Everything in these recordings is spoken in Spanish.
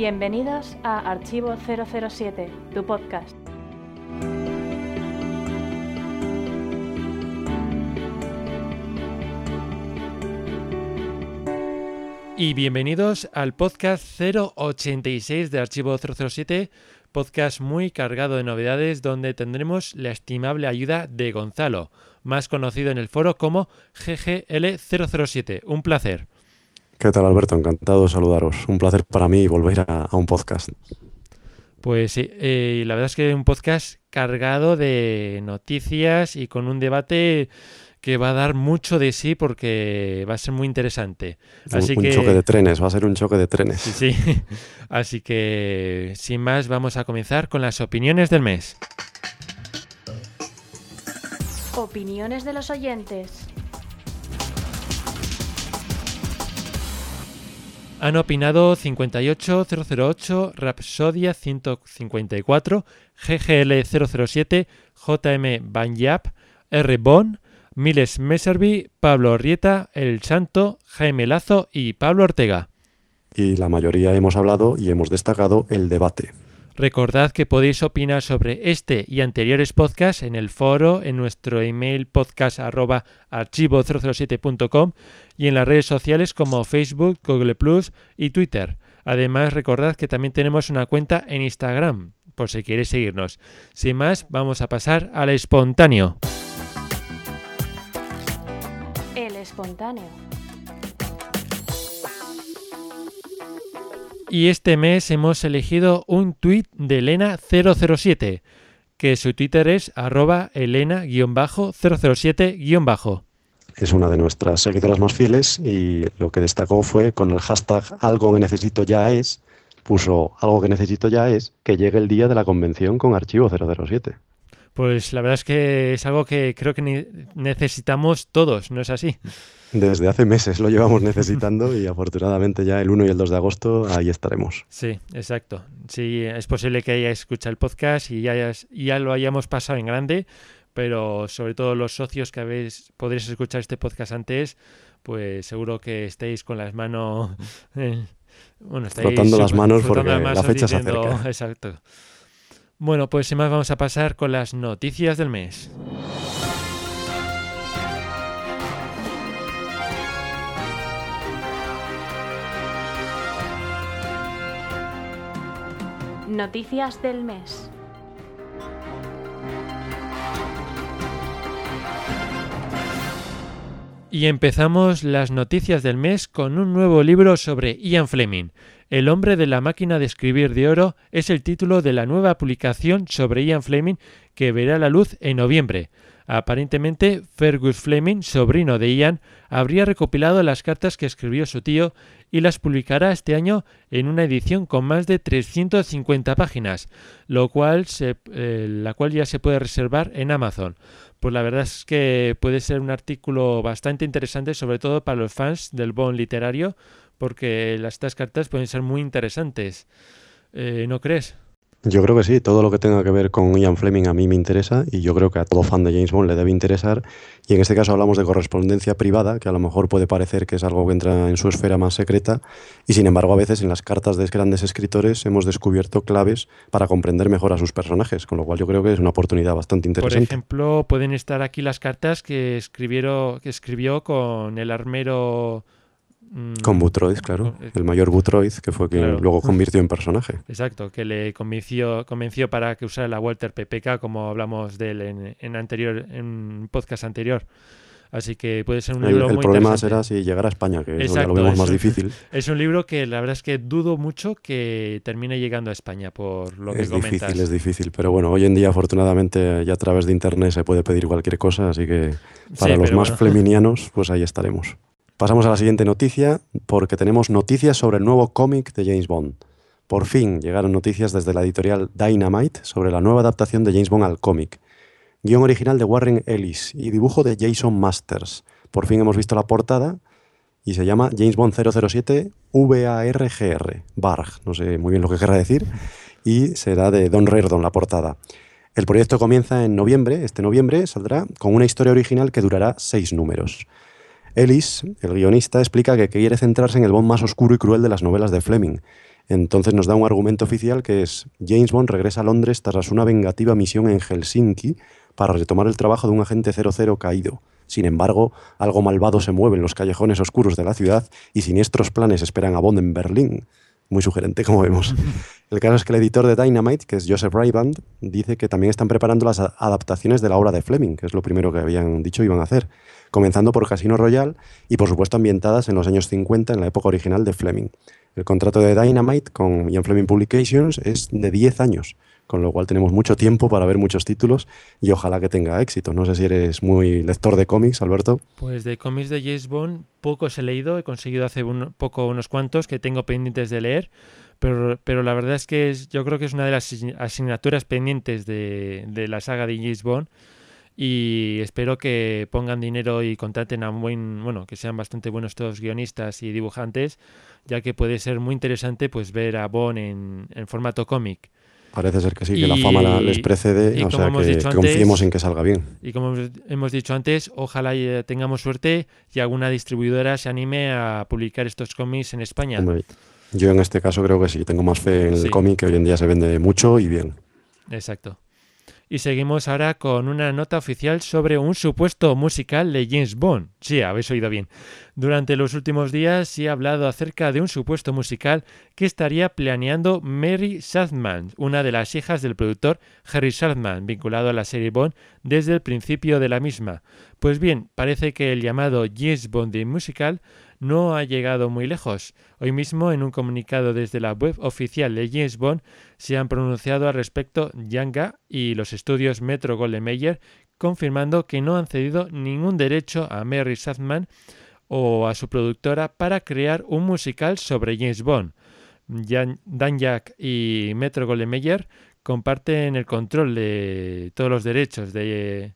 Bienvenidos a Archivo 007, tu podcast. Y bienvenidos al podcast 086 de Archivo 007, podcast muy cargado de novedades donde tendremos la estimable ayuda de Gonzalo, más conocido en el foro como GGL007. Un placer. ¿Qué tal Alberto? Encantado de saludaros. Un placer para mí volver a, un podcast. Pues sí, eh, la verdad es que un podcast cargado de noticias y con un debate que va a dar mucho de sí porque va a ser muy interesante. Así un, choque de trenes, va a ser un choque de trenes. Sí, sí. Así que, sin más, vamos a comenzar con las opiniones del mes. Opiniones de los oyentes. Han opinado 58008, Rapsodia 154, GGL007, JM Banyap, R. Bon, Miles Messervy, Pablo Rieta, El Santo, Jaime Lazo y Pablo Ortega. Y la mayoría hemos hablado y hemos destacado el debate. Recordad que podéis opinar sobre este y anteriores podcasts en el foro, en nuestro email podcast archivo007.com y en las redes sociales como Facebook, Google Plus y Twitter. Además, recordad que también tenemos una cuenta en Instagram, por si queréis seguirnos. Sin más, vamos a pasar al espontáneo espontáneo. Y este mes hemos elegido un tuit de Elena007, que su Twitter es arroba elena-007- es una de nuestras seguidoras más fieles y lo que destacó fue con el hashtag algo que necesito ya es, puso algo que necesito ya es que llegue el día de la convención con archivo 007. Pues la verdad es que es algo que creo que necesitamos todos, ¿no es así? Desde hace meses lo llevamos necesitando y afortunadamente ya el 1 y el 2 de agosto ahí estaremos. Sí, exacto. Sí, es posible que hayáis escuchado el podcast y ya, ya lo hayamos pasado en grande, pero sobre todo los socios que habéis, podréis escuchar este podcast antes, pues seguro que estéis con las manos... bueno, estáis frotando las manos porque la fecha se acerca. Exacto. Bueno, pues sin más vamos a pasar con las noticias del mes. Noticias del mes. Y empezamos las noticias del mes con un nuevo libro sobre Ian Fleming. El hombre de la máquina de escribir de oro es el título de la nueva publicación sobre Ian Fleming que verá la luz en noviembre. Aparentemente, Fergus Fleming, sobrino de Ian, habría recopilado las cartas que escribió su tío y las publicará este año en una edición con más de 350 páginas, lo cual eh, la cual ya se puede reservar en Amazon. Pues la verdad es que puede ser un artículo bastante interesante, sobre todo para los fans del Bond literario, porque las, estas cartas pueden ser muy interesantes. Eh, ¿No crees? Yo creo que sí, todo lo que tenga que ver con Ian Fleming a mí me interesa y yo creo que a todo fan de James Bond le debe interesar. Y en este caso hablamos de correspondencia privada, que a lo mejor puede parecer que es algo que entra en su esfera más secreta y sin embargo a veces en las cartas de grandes escritores hemos descubierto claves para comprender mejor a sus personajes, con lo cual yo creo que es una oportunidad bastante interesante. Por ejemplo, pueden estar aquí las cartas que, escribieron, que escribió con el armero. Con Butroid, claro. El mayor Butroid, que fue quien luego convirtió en personaje. Exacto, que le convenció, convenció para que usara la Walter PPK, como hablamos de él en, anterior, en un podcast anterior. Así que puede ser un libro el, el problema será si llegara a España, que es lo vemos más difícil. Es un libro que la verdad es que dudo mucho que termine llegando a España, por lo que comentas. Es difícil, es difícil. Pero bueno, hoy en día, afortunadamente, ya a través de Internet se puede pedir cualquier cosa, así que para los más fleminianos, pues ahí estaremos. Pasamos a la siguiente noticia porque tenemos noticias sobre el nuevo cómic de James Bond. Por fin llegaron noticias desde la editorial Dynamite sobre la nueva adaptación de James Bond al cómic. Guión original de Warren Ellis y dibujo de Jason Masters. Por fin hemos visto la portada y se llama James Bond 007 VARGR. Barg, no sé muy bien lo que querrá decir. Y será de Don Reardon la portada. El proyecto comienza en noviembre, este noviembre saldrá con una historia original que durará seis números. Ellis, el guionista, explica que quiere centrarse en el Bond más oscuro y cruel de las novelas de Fleming, Entonces nos da un argumento oficial que es James Bond regresa a Londres tras una vengativa misión en Helsinki para retomar el trabajo de un agente 00 caído. Sin embargo, algo malvado se mueve en los callejones oscuros de la ciudad y siniestros planes esperan a Bond en Berlín. Muy sugerente, como vemos. El caso es que el editor de Dynamite, que es Joseph Rayband, dice que también están preparando las adaptaciones de la obra de Fleming, que es lo primero que habían dicho iban a hacer, comenzando por Casino Royale y por supuesto ambientadas en los años 50 en la época original de Fleming. El contrato de Dynamite con Ian Fleming Publications es de 10 años, con lo cual tenemos mucho tiempo para ver muchos títulos y ojalá que tenga éxito. No sé si eres muy lector de cómics, Alberto. Pues de cómics de James Bond pocos he leído, he conseguido hace poco unos cuantos que tengo pendientes de leer, pero, pero la verdad es que yo creo que es una de las asignaturas pendientes de, de la saga de James Bond y espero que pongan dinero y contraten a un buen, bueno, que sean bastante buenos todos guionistas y dibujantes, ya que puede ser muy interesante pues ver a Bond en, en formato cómic. Parece ser que sí, que la fama les precede, o sea, que, confiemos en que salga bien. Y como hemos dicho antes, ojalá tengamos suerte y alguna distribuidora se anime a publicar estos cómics en España. yo en este caso creo que sí, tengo más fe en el cómic, que hoy en día se vende mucho y bien. Exacto. Y seguimos ahora con una nota oficial sobre un supuesto musical de James Bond. Sí, habéis oído bien. Durante los últimos días se ha hablado acerca de un supuesto musical que estaría planeando Mary Sadman, una de las hijas del productor Harry Sadman, vinculado a la serie Bond desde el principio de la misma. Pues bien, parece que el llamado James Bond musical no ha llegado muy lejos. Hoy mismo, en un comunicado desde la web oficial de James Bond, se han pronunciado al respecto Yanga y los estudios Metro Golden Mayer, confirmando que no han cedido ningún derecho a Mary Sadman o a su productora para crear un musical sobre James Bond. Dan Jack y Metro Golden Mayer comparten el control de todos los derechos de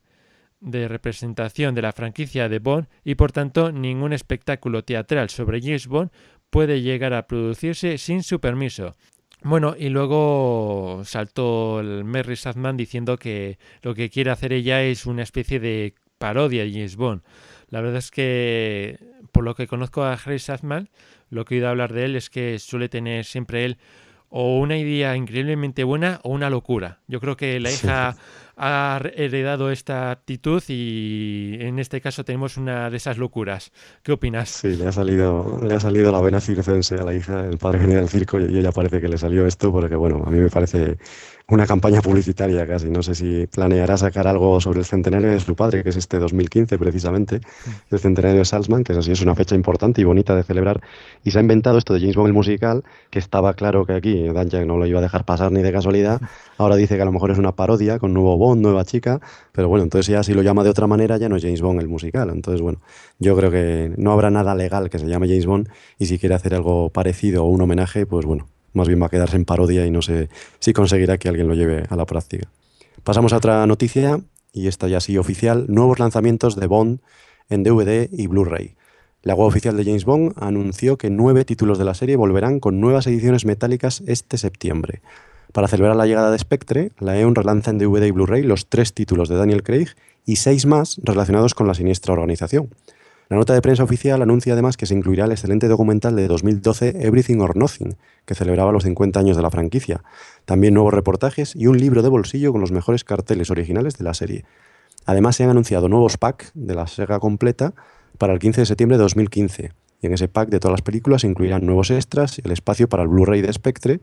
de representación de la franquicia de Bond y por tanto ningún espectáculo teatral sobre James Bond puede llegar a producirse sin su permiso. Bueno, y luego saltó el Mary Sadman diciendo que lo que quiere hacer ella es una especie de parodia de James Bond. La verdad es que, por lo que conozco a Harry Sadman, lo que he oído hablar de él es que suele tener siempre él o una idea increíblemente buena o una locura. Yo creo que la hija ha heredado esta actitud y en este caso tenemos una de esas locuras. ¿Qué opinas? Sí, le ha salido, le ha salido la vena circense a la hija, el padre general del circo, y ella parece que le salió esto porque, bueno, a mí me parece una campaña publicitaria casi. No sé si planeará sacar algo sobre el centenario de su padre, que es este 2015 precisamente, el centenario de Salzman, que es así, es una fecha importante y bonita de celebrar. Y se ha inventado esto de James Bond el musical, que estaba claro que aquí Dan no lo iba a dejar pasar ni de casualidad. Ahora dice que a lo mejor es una parodia con nuevo Bond, nueva chica, pero bueno, entonces ya si lo llama de otra manera ya no es James Bond el musical. Entonces, bueno, yo creo que no habrá nada legal que se llame James Bond y si quiere hacer algo parecido o un homenaje, pues bueno, más bien va a quedarse en parodia y no sé si conseguirá que alguien lo lleve a la práctica. Pasamos a otra noticia, y esta ya sí oficial, nuevos lanzamientos de Bond en DVD y Blu-ray. La web oficial de James Bond anunció que nueve títulos de la serie volverán con nuevas ediciones metálicas este septiembre. Para celebrar la llegada de Spectre, la EON relanza en DVD y Blu-ray los tres títulos de Daniel Craig y seis más relacionados con la siniestra organización. La nota de prensa oficial anuncia además que se incluirá el excelente documental de 2012 Everything or Nothing, que celebraba los 50 años de la franquicia, también nuevos reportajes y un libro de bolsillo con los mejores carteles originales de la serie. Además se han anunciado nuevos packs de la saga completa para el 15 de septiembre de 2015, y en ese pack de todas las películas se incluirán nuevos extras, el espacio para el Blu-ray de Spectre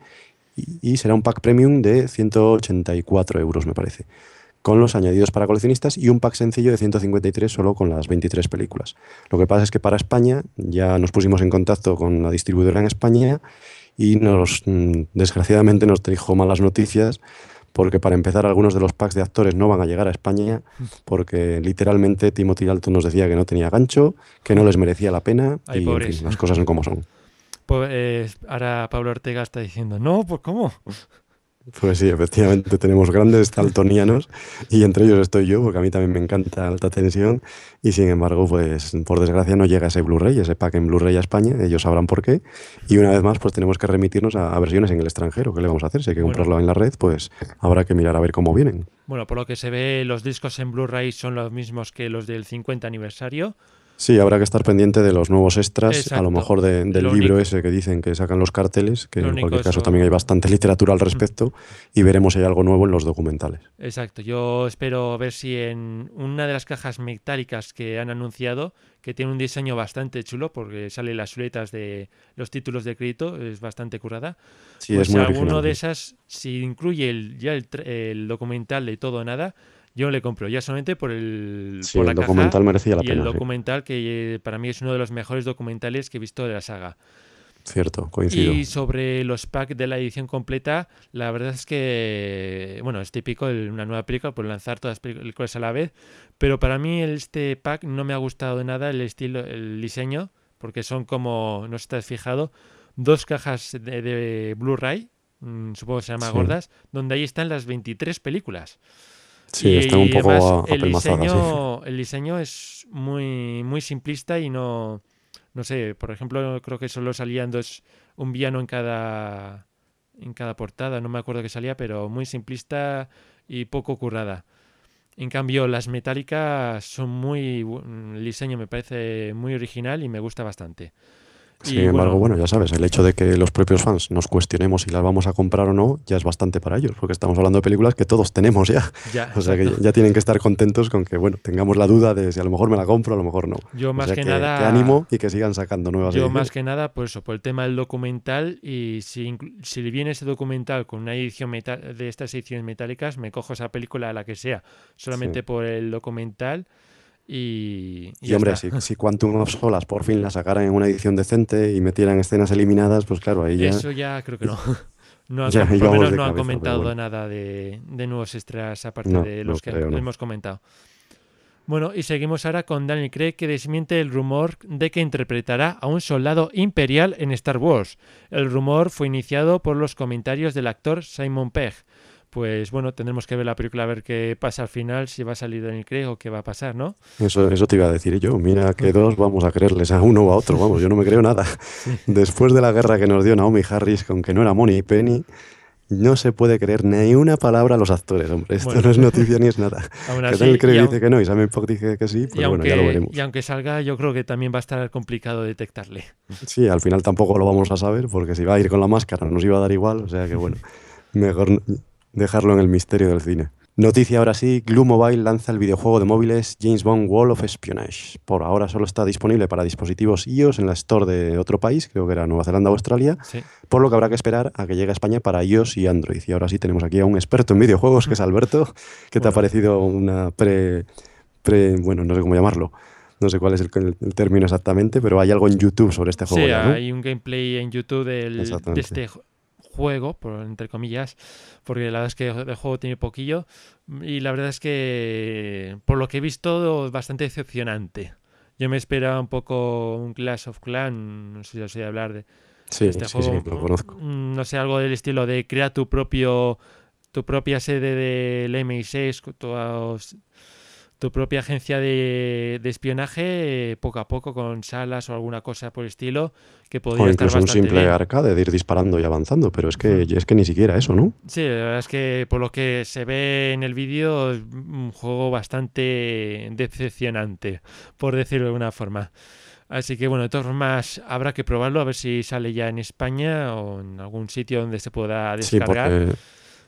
y, y será un pack premium de 184 euros me parece con los añadidos para coleccionistas y un pack sencillo de 153 solo con las 23 películas. Lo que pasa es que para España ya nos pusimos en contacto con la distribuidora en España y nos mm, desgraciadamente nos trajo malas noticias porque para empezar algunos de los packs de actores no van a llegar a España porque literalmente Timothy Dalton nos decía que no tenía gancho, que no les merecía la pena y las cosas son como son. Pues ahora Pablo Ortega está diciendo, no, pues ¿cómo? Pues sí, efectivamente tenemos grandes taltonianos y entre ellos estoy yo, porque a mí también me encanta alta tensión y sin embargo, pues por desgracia no llega ese Blu-ray, ese pack en Blu-ray a España, ellos sabrán por qué y una vez más pues tenemos que remitirnos a, versiones en el extranjero, ¿qué le vamos a hacer? Si hay que comprarlo en la red, pues habrá que mirar a ver cómo vienen. Bueno, por lo que se ve, los discos en Blu-ray son los mismos que los del 50 aniversario, Sí, habrá que estar pendiente de los nuevos extras, a lo mejor del libro ese que dicen que sacan los carteles, que en cualquier caso también hay bastante literatura al respecto, y veremos si hay algo nuevo en los documentales. Exacto, yo espero ver si en una de las cajas metálicas que han anunciado, que tiene un diseño bastante chulo, porque sale las suletas de los títulos de crédito, es bastante curada. Sí, es pues muy alguno de esas, si incluye el, ya el, el documental de todo o nada, yo le compro ya solamente por el, por la documental merecía la y pena. el documental que eh, para mí es uno de los mejores documentales que he visto de la saga. Cierto, coincido. Y sobre los packs de la edición completa, la verdad es que, bueno, es típico una nueva película por lanzar todas las películas a la vez, pero para mí este pack no me ha gustado de nada el estilo, el diseño, porque son como, no estás fijado, dos cajas de, Blu-ray, mm, supongo que se llama gordas, donde ahí están las 23 películas. Sí, está un poco el diseño, el diseño es muy, muy simplista y no, no sé, por ejemplo, creo que solo salían dos, un villano en cada, en cada portada, no me acuerdo que salía, pero muy simplista y poco currada. En cambio, las metálicas son muy, el diseño me parece muy original y me gusta bastante. Sin embargo, bueno, ya sabes, el hecho de que los propios fans nos cuestionemos si las vamos a comprar o no, ya es bastante para ellos, porque estamos hablando de películas que todos tenemos ya. o sea que ya tienen que estar contentos con que, bueno, tengamos la duda de si a lo mejor me la compro, a lo mejor no. Yo más que, nada... Que ánimo y que sigan sacando nuevas Yo más que nada, por eso, por el tema del documental y si, si viene ese documental con una edición de estas ediciones metálicas, me cojo esa película a la que sea, solamente por el documental y, y, hombre, si, si, Quantum of Solas por fin la sacaran en una edición decente y metieran escenas eliminadas, pues claro, ahí ya. Eso ya creo que no. No, por lo menos no han comentado nada de, nuevos extras aparte de los que hemos comentado. Bueno, y seguimos ahora con Daniel Craig que desmiente el rumor de que interpretará a un soldado imperial en Star Wars. El rumor fue iniciado por los comentarios del actor Simon Pegg, pues bueno, tendremos que ver la película a ver qué pasa al final, si va a salir Daniel Craig o qué va a pasar, ¿no? Eso, eso te iba a decir yo. Mira que dos vamos a creerles a uno o a otro, vamos, yo no me creo nada. Después de la guerra que nos dio Naomi Harris con que no era Money Penny, no se puede creer ni una palabra a los actores, hombre. Esto no es noticia ni es nada. que Daniel Craig dice que no y Sam Pogg dice que sí, pues bueno, ya lo veremos. Y aunque salga, yo creo que también va a estar complicado detectarle. Sí, al final tampoco lo vamos a saber, porque si va a ir con la máscara nos iba a dar igual, o sea que bueno, mejor dejarlo en el misterio del cine. Noticia ahora sí, Glue Mobile lanza el videojuego de móviles James Bond Wall of Espionage. Por ahora solo está disponible para dispositivos iOS en la store de otro país, creo que era Nueva Zelanda o Australia, por lo que habrá que esperar a que llegue a España para iOS y Android. Y ahora sí tenemos aquí a un experto en videojuegos, que es Alberto. ¿Qué te ha parecido una pre, pre, bueno, no sé cómo llamarlo? No sé cuál es el, término exactamente, pero hay algo en YouTube sobre este juego. Sí, ¿no? hay un gameplay en YouTube del, de este juego, por, entre comillas, porque la verdad es que el juego tiene poquillo y la verdad es que por lo que he visto es bastante decepcionante. Yo me esperaba un poco un Clash of Clans, no sé si os voy a hablar de, este juego. lo conozco. Mm, no sé, algo del estilo de crea tu propio tu propia sede del MI6, todos tu propia agencia de, espionaje poco a poco con salas o alguna cosa por el estilo que podría o incluso un simple arcade de ir disparando y avanzando, pero es que, es que ni siquiera eso, ¿no? Sí, la verdad es que por lo que se ve en el vídeo es un juego bastante decepcionante, por decirlo de alguna forma. Así que bueno, de todas formas habrá que probarlo a ver si sale ya en España o en algún sitio donde se pueda descargar.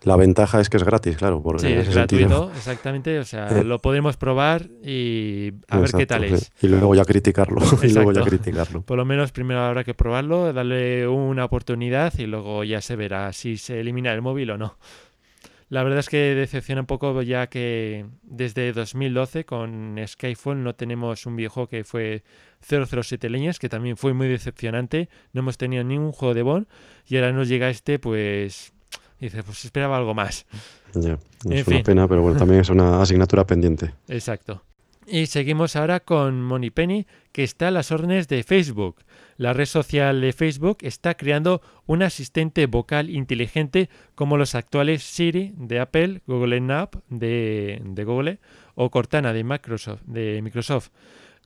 La ventaja es que es gratis, claro. Porque sí, es gratuito, exactamente. O sea, eh, lo podemos probar y a ver qué tal es. Y luego ya criticarlo. y luego ya criticarlo. Por lo menos primero habrá que probarlo, darle una oportunidad y luego ya se verá si se elimina el móvil o no. La verdad es que decepciona un poco ya que desde 2012 con Skyfall no tenemos un viejo que fue 007 Leñas, que también fue muy decepcionante. No hemos tenido ningún juego de Bond y ahora nos llega este, pues y dices, pues esperaba algo más. Ya, es una pena, pero bueno, también es una asignatura pendiente. Exacto. Y seguimos ahora con Penny, que está a las órdenes de Facebook. La red social de Facebook está creando un asistente vocal inteligente como los actuales Siri de Apple, Google Nap de, de Google o Cortana de Microsoft, de Microsoft,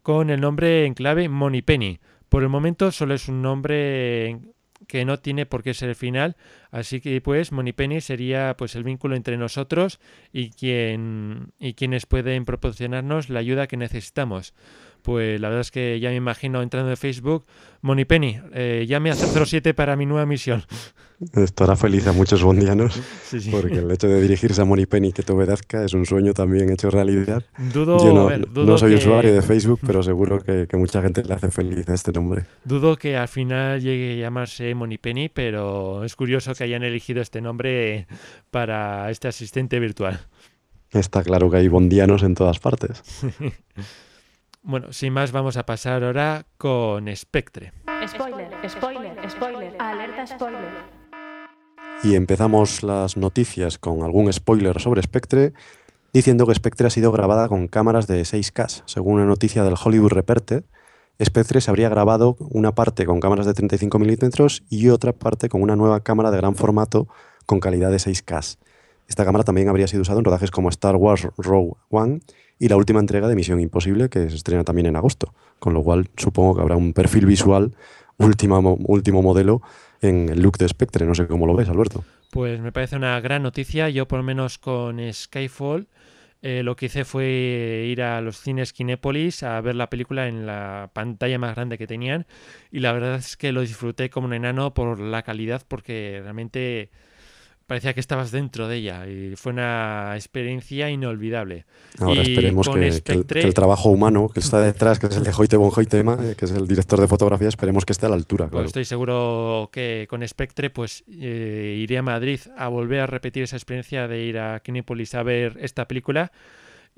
con el nombre en clave Penny. Por el momento solo es un nombre que no tiene por qué ser el final, así que pues Penny sería pues el vínculo entre nosotros y quien y quienes pueden proporcionarnos la ayuda que necesitamos. Pues la verdad es que ya me imagino entrando en Facebook, Monipenny, eh, llame a 007 para mi nueva misión. Estará feliz a muchos bondianos, porque el hecho de dirigirse a Monipenny que te obedezca es un sueño también hecho realidad. Dudo, Yo no, soy usuario de Facebook, pero seguro que, mucha gente le hace feliz a este nombre. Dudo que al final llegue a llamarse Monipenny, pero es curioso que hayan elegido este nombre para este asistente virtual. Está claro que hay bondianos en todas partes. Bueno, sin más, vamos a pasar ahora con Spectre. Spoiler, spoiler, spoiler, alerta spoiler. Y empezamos las noticias con algún spoiler sobre Spectre, diciendo que Spectre ha sido grabada con cámaras de 6K. Según una noticia del Hollywood Reporter, Spectre se habría grabado una parte con cámaras de 35 milímetros y otra parte con una nueva cámara de gran formato con calidad de 6K. Esta cámara también habría sido usada en rodajes como Star Wars Rogue One y la última entrega de Misión Imposible, que se estrena también en agosto. Con lo cual supongo que habrá un perfil visual último, último modelo en el look de Spectre. No sé cómo lo ves, Alberto. Pues me parece una gran noticia. Yo por lo menos con Skyfall eh, lo que hice fue ir a los cines Kinépolis a ver la película en la pantalla más grande que tenían y la verdad es que lo disfruté como un enano por la calidad porque realmente parecía que estabas dentro de ella y fue una experiencia inolvidable. Ahora esperemos que, el, trabajo humano que está detrás, que es el de Hoyte von Hoytema, eh, que es el director de fotografía, esperemos que esté a la altura. Pues estoy seguro que con Spectre pues eh, iré a Madrid a volver a repetir esa experiencia de ir a Kinépolis a ver esta película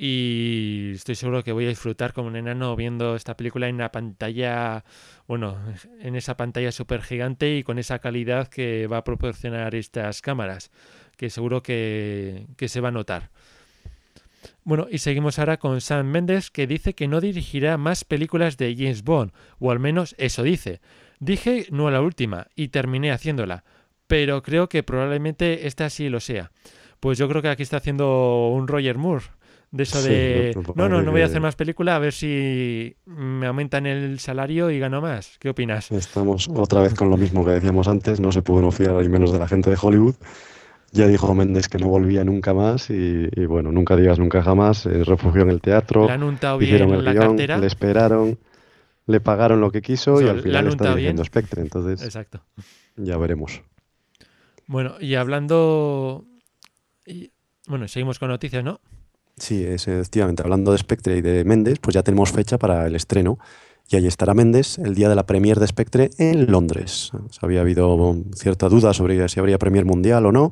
y estoy seguro que voy a disfrutar como un enano viendo esta película en una pantalla, bueno, en esa pantalla súper gigante y con esa calidad que va a proporcionar estas cámaras, que seguro que, que se va a notar. Bueno, y seguimos ahora con Sam Mendes, que dice que no dirigirá más películas de James Bond, o al menos eso dice. Dije no a la última, y terminé haciéndola, pero creo que probablemente esta sí lo sea. Pues yo creo que aquí está haciendo un Roger Moore de eso de, no, no, no voy a hacer más película, a ver si me aumentan el salario y gano más. ¿Qué opinas? Estamos otra vez con lo mismo que decíamos antes, no se pudo fiar y menos de la gente de Hollywood. Ya dijo Méndez que no volvía nunca más y, bueno, nunca digas nunca jamás, se refugió en el teatro, le han hicieron el guion, le esperaron, le pagaron lo que quiso y al final está dirigiendo Spectre, entonces Exacto. ya veremos. Bueno, y hablando... Bueno, seguimos con noticias, ¿no? Sí, es, efectivamente. Hablando de Spectre y de Méndez, pues ya tenemos fecha para el estreno. Y ahí estará Méndez el día de la premier de Spectre en Londres. Había habido cierta duda sobre si habría premier mundial o no.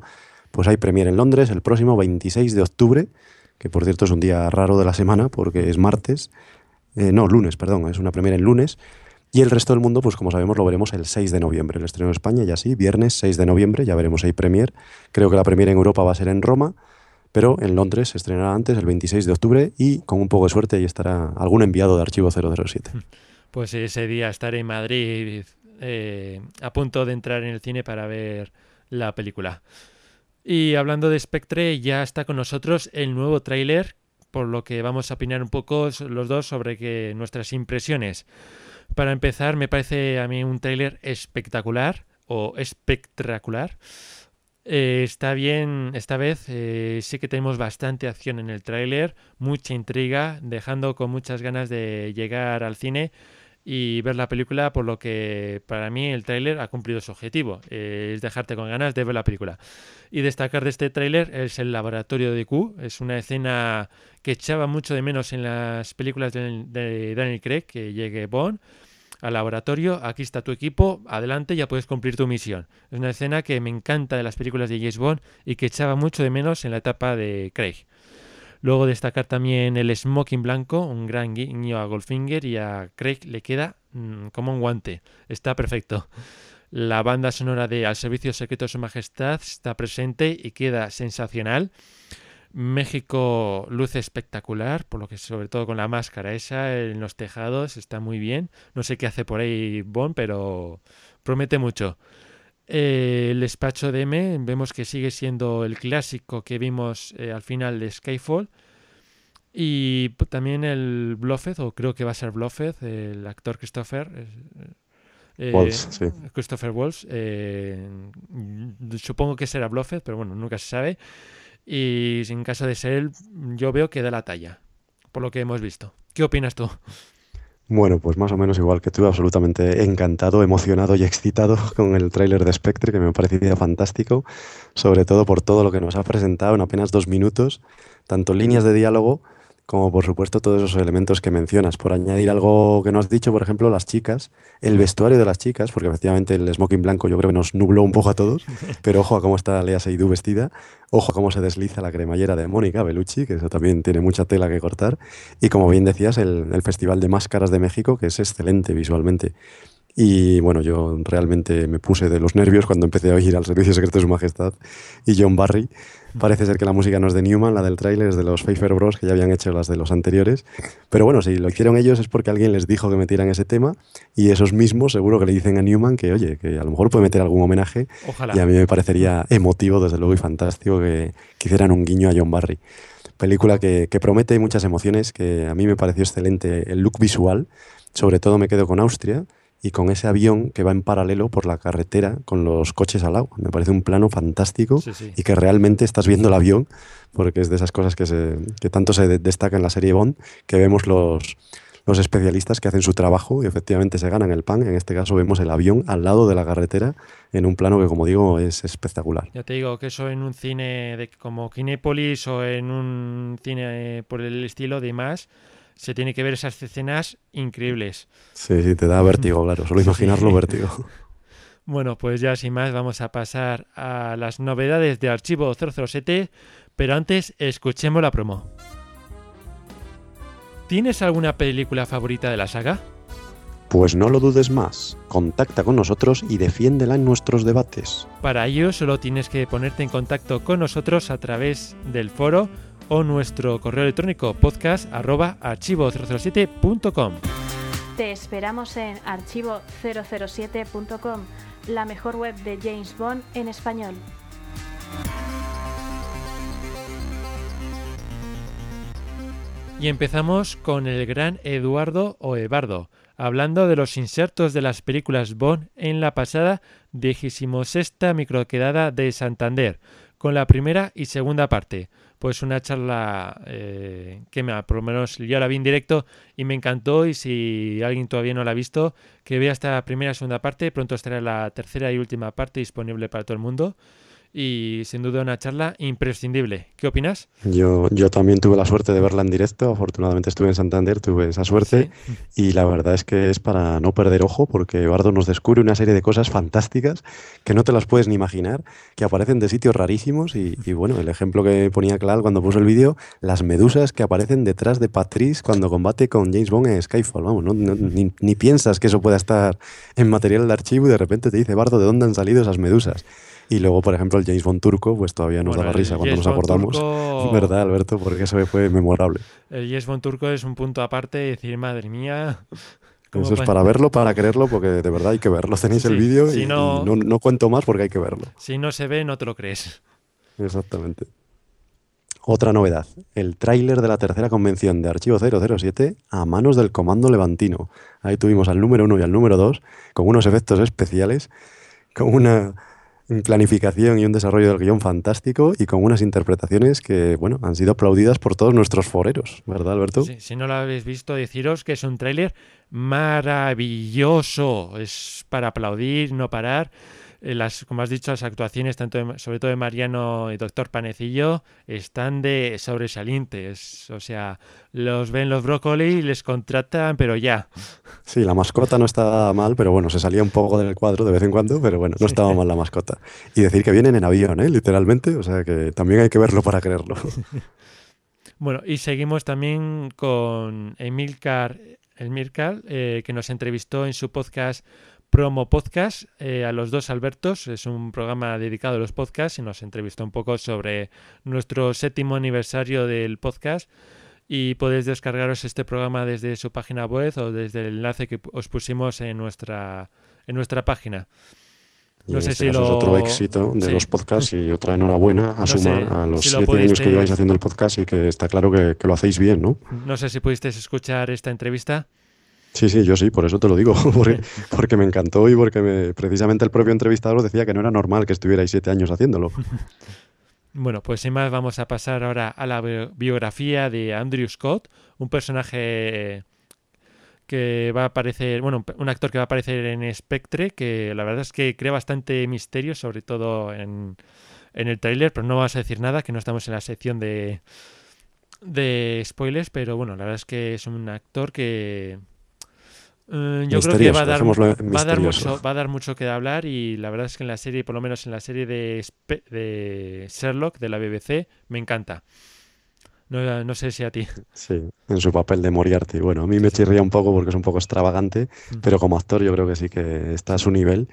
Pues hay premier en Londres el próximo 26 de octubre, que por cierto es un día raro de la semana porque es martes. Eh, no, lunes, perdón, es una premier en lunes. Y el resto del mundo, pues como sabemos, lo veremos el 6 de noviembre. El estreno en España ya sí, viernes 6 de noviembre, ya veremos ahí premier. Creo que la premier en Europa va a ser en Roma pero en Londres se estrenará antes, el 26 de octubre, y con un poco de suerte ahí estará algún enviado de Archivo 007. Pues ese día estaré en Madrid eh, a punto de entrar en el cine para ver la película. Y hablando de Spectre, ya está con nosotros el nuevo tráiler, por lo que vamos a opinar un poco los dos sobre que nuestras impresiones. Para empezar, me parece a mí un tráiler espectacular o espectacular. Eh, está bien, esta vez eh, sí que tenemos bastante acción en el tráiler, mucha intriga, dejando con muchas ganas de llegar al cine y ver la película, por lo que para mí el tráiler ha cumplido su objetivo, eh, es dejarte con ganas de ver la película. Y destacar de este tráiler es el laboratorio de Q, es una escena que echaba mucho de menos en las películas de, de Daniel Craig, que llegue Bond al laboratorio, aquí está tu equipo, adelante, ya puedes cumplir tu misión. Es una escena que me encanta de las películas de James Bond y que echaba mucho de menos en la etapa de Craig. Luego destacar también el smoking blanco, un gran guiño a Goldfinger y a Craig le queda mm, como un guante. Está perfecto. La banda sonora de Al Servicio Secreto de Su Majestad está presente y queda sensacional. México luce espectacular, por lo que sobre todo con la máscara esa en los tejados está muy bien. No sé qué hace por ahí Bond, pero promete mucho. Eh, el despacho de M vemos que sigue siendo el clásico que vimos eh, al final de Skyfall. Y también el Bluffed, o creo que va a ser Bluffed, el actor Christopher. Eh, Christopher Walsh. supongo que será Bluffed, pero bueno, nunca se sabe. Y en caso de ser él, yo veo que da la talla, por lo que hemos visto. ¿Qué opinas tú? Bueno, pues más o menos igual que tú, absolutamente encantado, emocionado y excitado con el tráiler de Spectre, que me parecía fantástico, sobre todo por todo lo que nos ha presentado en apenas dos minutos, tanto líneas de diálogo como por supuesto todos esos elementos que mencionas. Por añadir algo que no has dicho, por ejemplo, las chicas, el vestuario de las chicas, porque efectivamente el smoking blanco yo creo que nos nubló un poco a todos, pero ojo a cómo está Lea Seydoux vestida, ojo a cómo se desliza la cremallera de Mónica Bellucci, que eso también tiene mucha tela que cortar, y como bien decías, el, el Festival de Máscaras de México, que es excelente visualmente. Y bueno, yo realmente me puse de los nervios cuando empecé a oír al Servicio Secreto de Su Majestad y John Barry. Parece ser que la música no es de Newman, la del tráiler es de los Pfeiffer Bros, que ya habían hecho las de los anteriores. Pero bueno, si lo hicieron ellos es porque alguien les dijo que metieran ese tema y esos mismos seguro que le dicen a Newman que, oye, que a lo mejor puede meter algún homenaje. Y a mí me parecería emotivo, desde luego, y fantástico que, que hicieran un guiño a John Barry. Película que, que promete muchas emociones, que a mí me pareció excelente el look visual. Sobre todo me quedo con Austria y con ese avión que va en paralelo por la carretera con los coches al lado. Me parece un plano fantástico y que realmente estás viendo el avión, porque es de esas cosas que, se, que tanto se destaca en la serie Bond, que vemos los, los especialistas que hacen su trabajo y efectivamente se ganan el pan. En este caso vemos el avión al lado de la carretera en un plano que, como digo, es espectacular. Ya te digo que eso en un cine de, como Kinépolis o en un cine por el estilo de más se tiene que ver esas escenas increíbles. Sí, sí, te da vértigo, claro, solo imaginarlo vértigo. Bueno, pues ya sin más vamos a pasar a las novedades de Archivo 007, pero antes escuchemos la promo. ¿Tienes alguna película favorita de la saga? Pues no lo dudes más, contacta con nosotros y defiéndela en nuestros debates. Para ello solo tienes que ponerte en contacto con nosotros a través del foro o nuestro correo electrónico podcast archivo007.com. Te esperamos en archivo007.com, la mejor web de James Bond en español. Y empezamos con el gran Eduardo o Ebardo, hablando de los insertos de las películas Bond en la pasada 16 microquedada de Santander, con la primera y segunda parte pues una charla eh, que me, por lo menos yo la vi en directo y me encantó y si alguien todavía no la ha visto, que vea esta primera y segunda parte, pronto estará la tercera y última parte disponible para todo el mundo y sin duda una charla imprescindible. ¿Qué opinas? Yo, yo también tuve la suerte de verla en directo, afortunadamente estuve en Santander, tuve esa suerte y la verdad es que es para no perder ojo porque Eduardo nos descubre una serie de cosas fantásticas que no te las puedes ni imaginar, que aparecen de sitios rarísimos y, bueno, el ejemplo que ponía Clal cuando puso el vídeo, las medusas que aparecen detrás de Patrice cuando combate con James Bond en Skyfall, vamos, ni, ni piensas que eso pueda estar en material de archivo y de repente te dice, Bardo, ¿de dónde han salido esas medusas? Y luego, por ejemplo, el James Bond turco, pues todavía nos da la risa cuando nos acordamos. ¿Verdad, Alberto? Porque eso fue memorable. El James Bond turco es un punto aparte y decir, madre mía. Eso es para verlo, para creerlo, porque de verdad hay que verlo. Tenéis el vídeo y, no, no, cuento más porque hay que verlo. Si no se ve, no te lo crees. Exactamente. Otra novedad, el tráiler de la tercera convención de Archivo 007 a manos del Comando Levantino. Ahí tuvimos al número uno y al número dos con unos efectos especiales, con una planificación y un desarrollo del guion fantástico y con unas interpretaciones que, bueno, han sido aplaudidas por todos nuestros foreros, ¿verdad, Alberto? si no lo habéis visto, deciros que es un tráiler maravilloso. Es para aplaudir, no parar. Eh, las, como has dicho, las actuaciones, tanto sobre todo de Mariano y Doctor Panecillo, están de sobresalientes. O sea, los ven los brócoli y les contratan, pero ya. Sí, la mascota no está mal, pero bueno, se salía un poco del cuadro de vez en cuando, pero bueno, no estaba mal la mascota. Y decir que vienen en avión, ¿eh? literalmente, o sea que también hay que verlo para creerlo. Bueno, y seguimos también con Emilcar, Emilcar eh, que nos entrevistó en su podcast Promo Podcast eh, a los dos Albertos. Es un programa dedicado a los podcasts y nos entrevistó un poco sobre nuestro séptimo aniversario del podcast. Y podéis descargaros este programa desde su página web o desde el enlace que os pusimos en nuestra, en nuestra página. No sé si lo... es otro éxito de los podcasts y otra enhorabuena a sumar a los siete años que lleváis haciendo el podcast y que está claro que, que, lo hacéis bien, ¿no? No sé si pudisteis escuchar esta entrevista. Sí, sí, yo sí, por eso te lo digo, porque, me encantó y porque precisamente el propio entrevistador decía que no era normal que estuvierais siete años haciéndolo. Bueno, pues sin más vamos a pasar ahora a la biografía de Andrew Scott, un personaje que va a aparecer, bueno, un actor que va a aparecer en Spectre, que la verdad es que crea bastante misterio, sobre todo en, en el tráiler, pero no vamos a decir nada, que no estamos en la sección de, de spoilers, pero bueno, la verdad es que es un actor que eh, yo creo que va a, dar, va, a dar mucho, va a dar mucho que hablar y la verdad es que en la serie, por lo menos en la serie de, de Sherlock de la BBC, me encanta. No, no, sé si a ti. Sí, en su papel de Moriarty. Bueno, a mí me chirría un poco porque es un poco extravagante, pero como actor yo creo que sí que está a su nivel.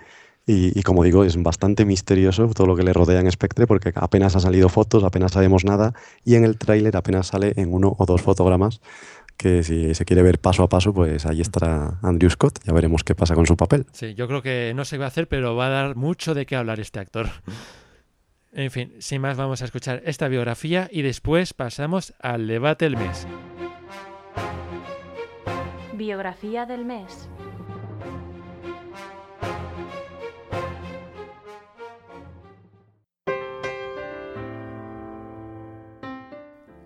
Y, como digo, es bastante misterioso todo lo que le rodea en Spectre porque apenas ha salido fotos, apenas sabemos nada y en el tráiler apenas sale en uno o dos fotogramas que si se quiere ver paso a paso, pues ahí estará Andrew Scott, ya veremos qué pasa con su papel. Sí, yo creo que no se va a hacer, pero va a dar mucho de qué hablar este actor. En fin, sin más vamos a escuchar esta biografía y después pasamos al debate del mes. Biografía del mes.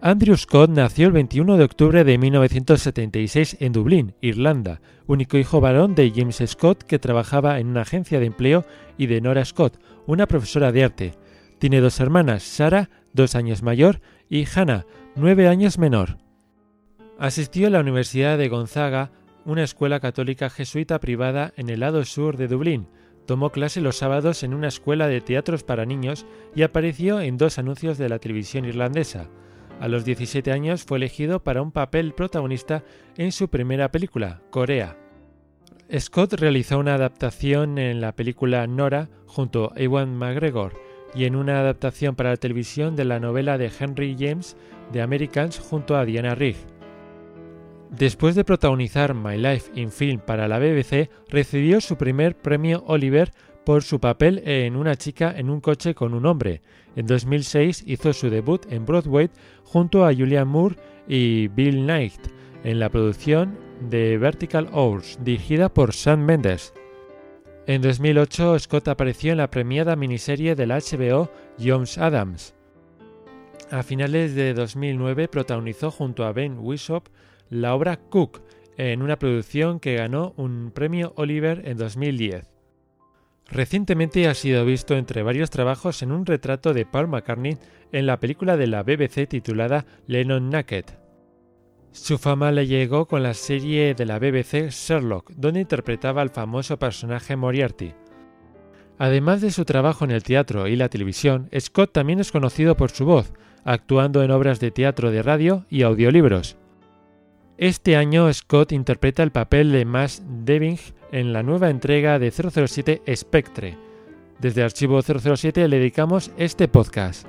Andrew Scott nació el 21 de octubre de 1976 en Dublín, Irlanda, único hijo varón de James Scott que trabajaba en una agencia de empleo y de Nora Scott, una profesora de arte. Tiene dos hermanas, Sara, dos años mayor, y Hannah, nueve años menor. Asistió a la Universidad de Gonzaga, una escuela católica jesuita privada en el lado sur de Dublín. Tomó clase los sábados en una escuela de teatros para niños y apareció en dos anuncios de la televisión irlandesa. A los 17 años fue elegido para un papel protagonista en su primera película, Corea. Scott realizó una adaptación en la película Nora junto a Ewan McGregor y en una adaptación para la televisión de la novela de Henry James de Americans junto a Diana Rigg. Después de protagonizar My Life in Film para la BBC, recibió su primer premio Oliver por su papel en Una chica en un coche con un hombre. En 2006 hizo su debut en Broadway junto a Julian Moore y Bill Knight en la producción de Vertical Hours, dirigida por Sam Mendes. En 2008, Scott apareció en la premiada miniserie de HBO Jones Adams. A finales de 2009 protagonizó junto a Ben Whishaw la obra Cook, en una producción que ganó un premio Oliver en 2010. Recientemente ha sido visto entre varios trabajos en un retrato de Paul McCartney en la película de la BBC titulada Lennon Naked. Su fama le llegó con la serie de la BBC Sherlock, donde interpretaba al famoso personaje Moriarty. Además de su trabajo en el teatro y la televisión, Scott también es conocido por su voz, actuando en obras de teatro de radio y audiolibros. Este año Scott interpreta el papel de Max Deving en la nueva entrega de 007 Spectre. Desde Archivo 007 le dedicamos este podcast.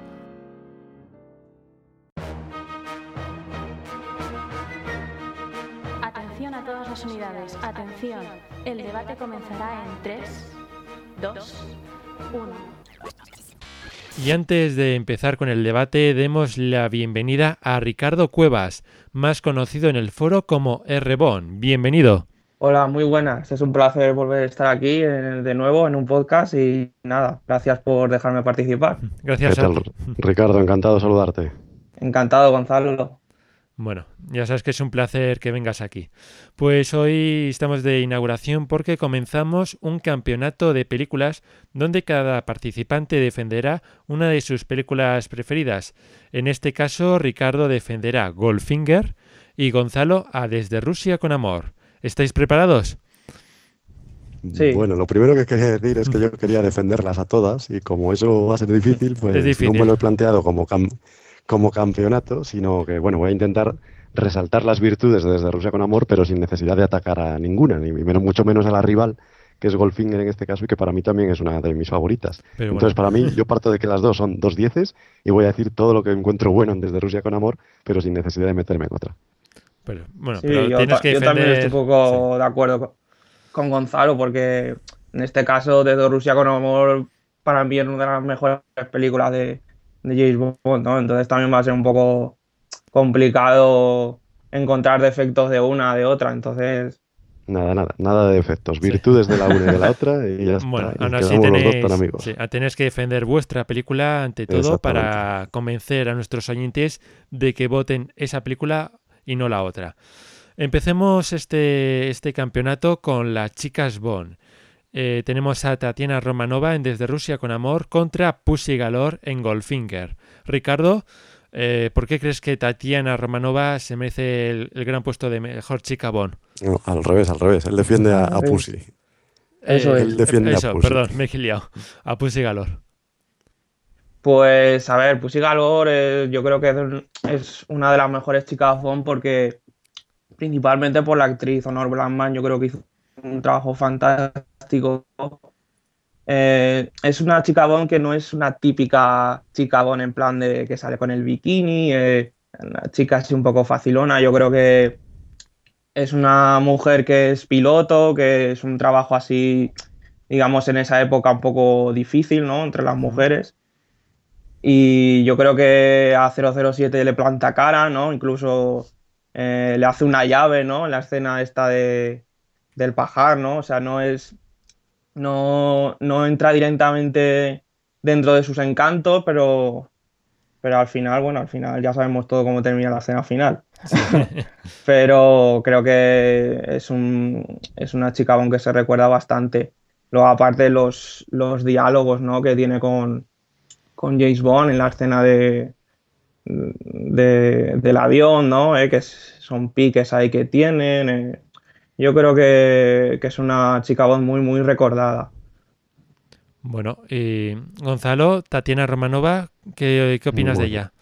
unidades. Atención, el debate comenzará en 3, 2, 1. Y antes de empezar con el debate, demos la bienvenida a Ricardo Cuevas, más conocido en el foro como Rbon. Bienvenido. Hola, muy buenas. Es un placer volver a estar aquí de nuevo en un podcast y nada, gracias por dejarme participar. Gracias. Ricardo? Encantado de saludarte. Encantado, Gonzalo. Bueno, ya sabes que es un placer que vengas aquí. Pues hoy estamos de inauguración porque comenzamos un campeonato de películas donde cada participante defenderá una de sus películas preferidas. En este caso, Ricardo defenderá Goldfinger y Gonzalo a Desde Rusia con Amor. ¿Estáis preparados? Sí. Bueno, lo primero que quería decir es que yo quería defenderlas a todas y como eso va a ser difícil, pues no me lo he planteado como, como campeonato, sino que, bueno, voy a intentar resaltar las virtudes desde Rusia con amor, pero sin necesidad de atacar a ninguna, ni menos, mucho menos a la rival, que es Goldfinger en este caso y que para mí también es una de mis favoritas. Entonces, para mí, yo parto de que las dos son dos dieces y voy a decir todo lo que encuentro bueno en Desde Rusia con Amor, pero sin necesidad de meterme en otra. Pero, bueno, pero yo, tienes que yo también estoy un poco de acuerdo con Gonzalo, porque en este caso, Desde Rusia con Amor, para mí es una de las mejores películas de, de James Bond, ¿no? Entonces también va a ser un poco complicado encontrar defectos de una de otra, entonces... Nada, nada, nada de defectos, virtudes de la una y de la otra y ya bueno, está. Aún así tenéis, que defender vuestra película ante todo para convencer a nuestros oyentes de que voten esa película y no la otra. Empecemos este, este campeonato con las chicas Bond. Eh, tenemos a Tatiana Romanova en Desde Rusia con Amor contra Pussy Galore en Goldfinger. Ricardo, eh, ¿por qué crees que Tatiana Romanova se merece el, gran puesto de mejor chica Bond? al revés, al revés. Él defiende a, Pussy. Eso es. Él defiende a Pussy. Perdón, me he liado. A Pussy Galore. Pues a ver, Pussy Galore yo creo que es una de las mejores chicas Bond porque principalmente por la actriz Honor Blackman, yo creo que hizo un trabajo fantástico. Eh, es una chica Bond que no es una típica chica Bond en plan de que sale con el bikini, eh, una chica así un poco facilona, yo creo que es una mujer que es piloto, que es un trabajo así, digamos, en esa época un poco difícil, ¿no? Entre las mujeres. Y yo creo que a 007 le planta cara, ¿no? Incluso eh, le hace una llave, ¿no? En la escena esta de, del pajar, ¿no? O sea, no es. No, no entra directamente dentro de sus encantos, pero, pero al final, bueno, al final ya sabemos todo cómo termina la escena final. pero creo que es, un, es una chica aunque se recuerda bastante. Luego, aparte, los, los diálogos ¿no? que tiene con, con James Bond en la escena de, del avión, ¿no? Eh, que son piques ahí que tienen. Eh. Yo creo que, es una chica Bond muy, muy recordada. Bueno, y Gonzalo, Tatiana Romanova, ¿qué, opinas de ella?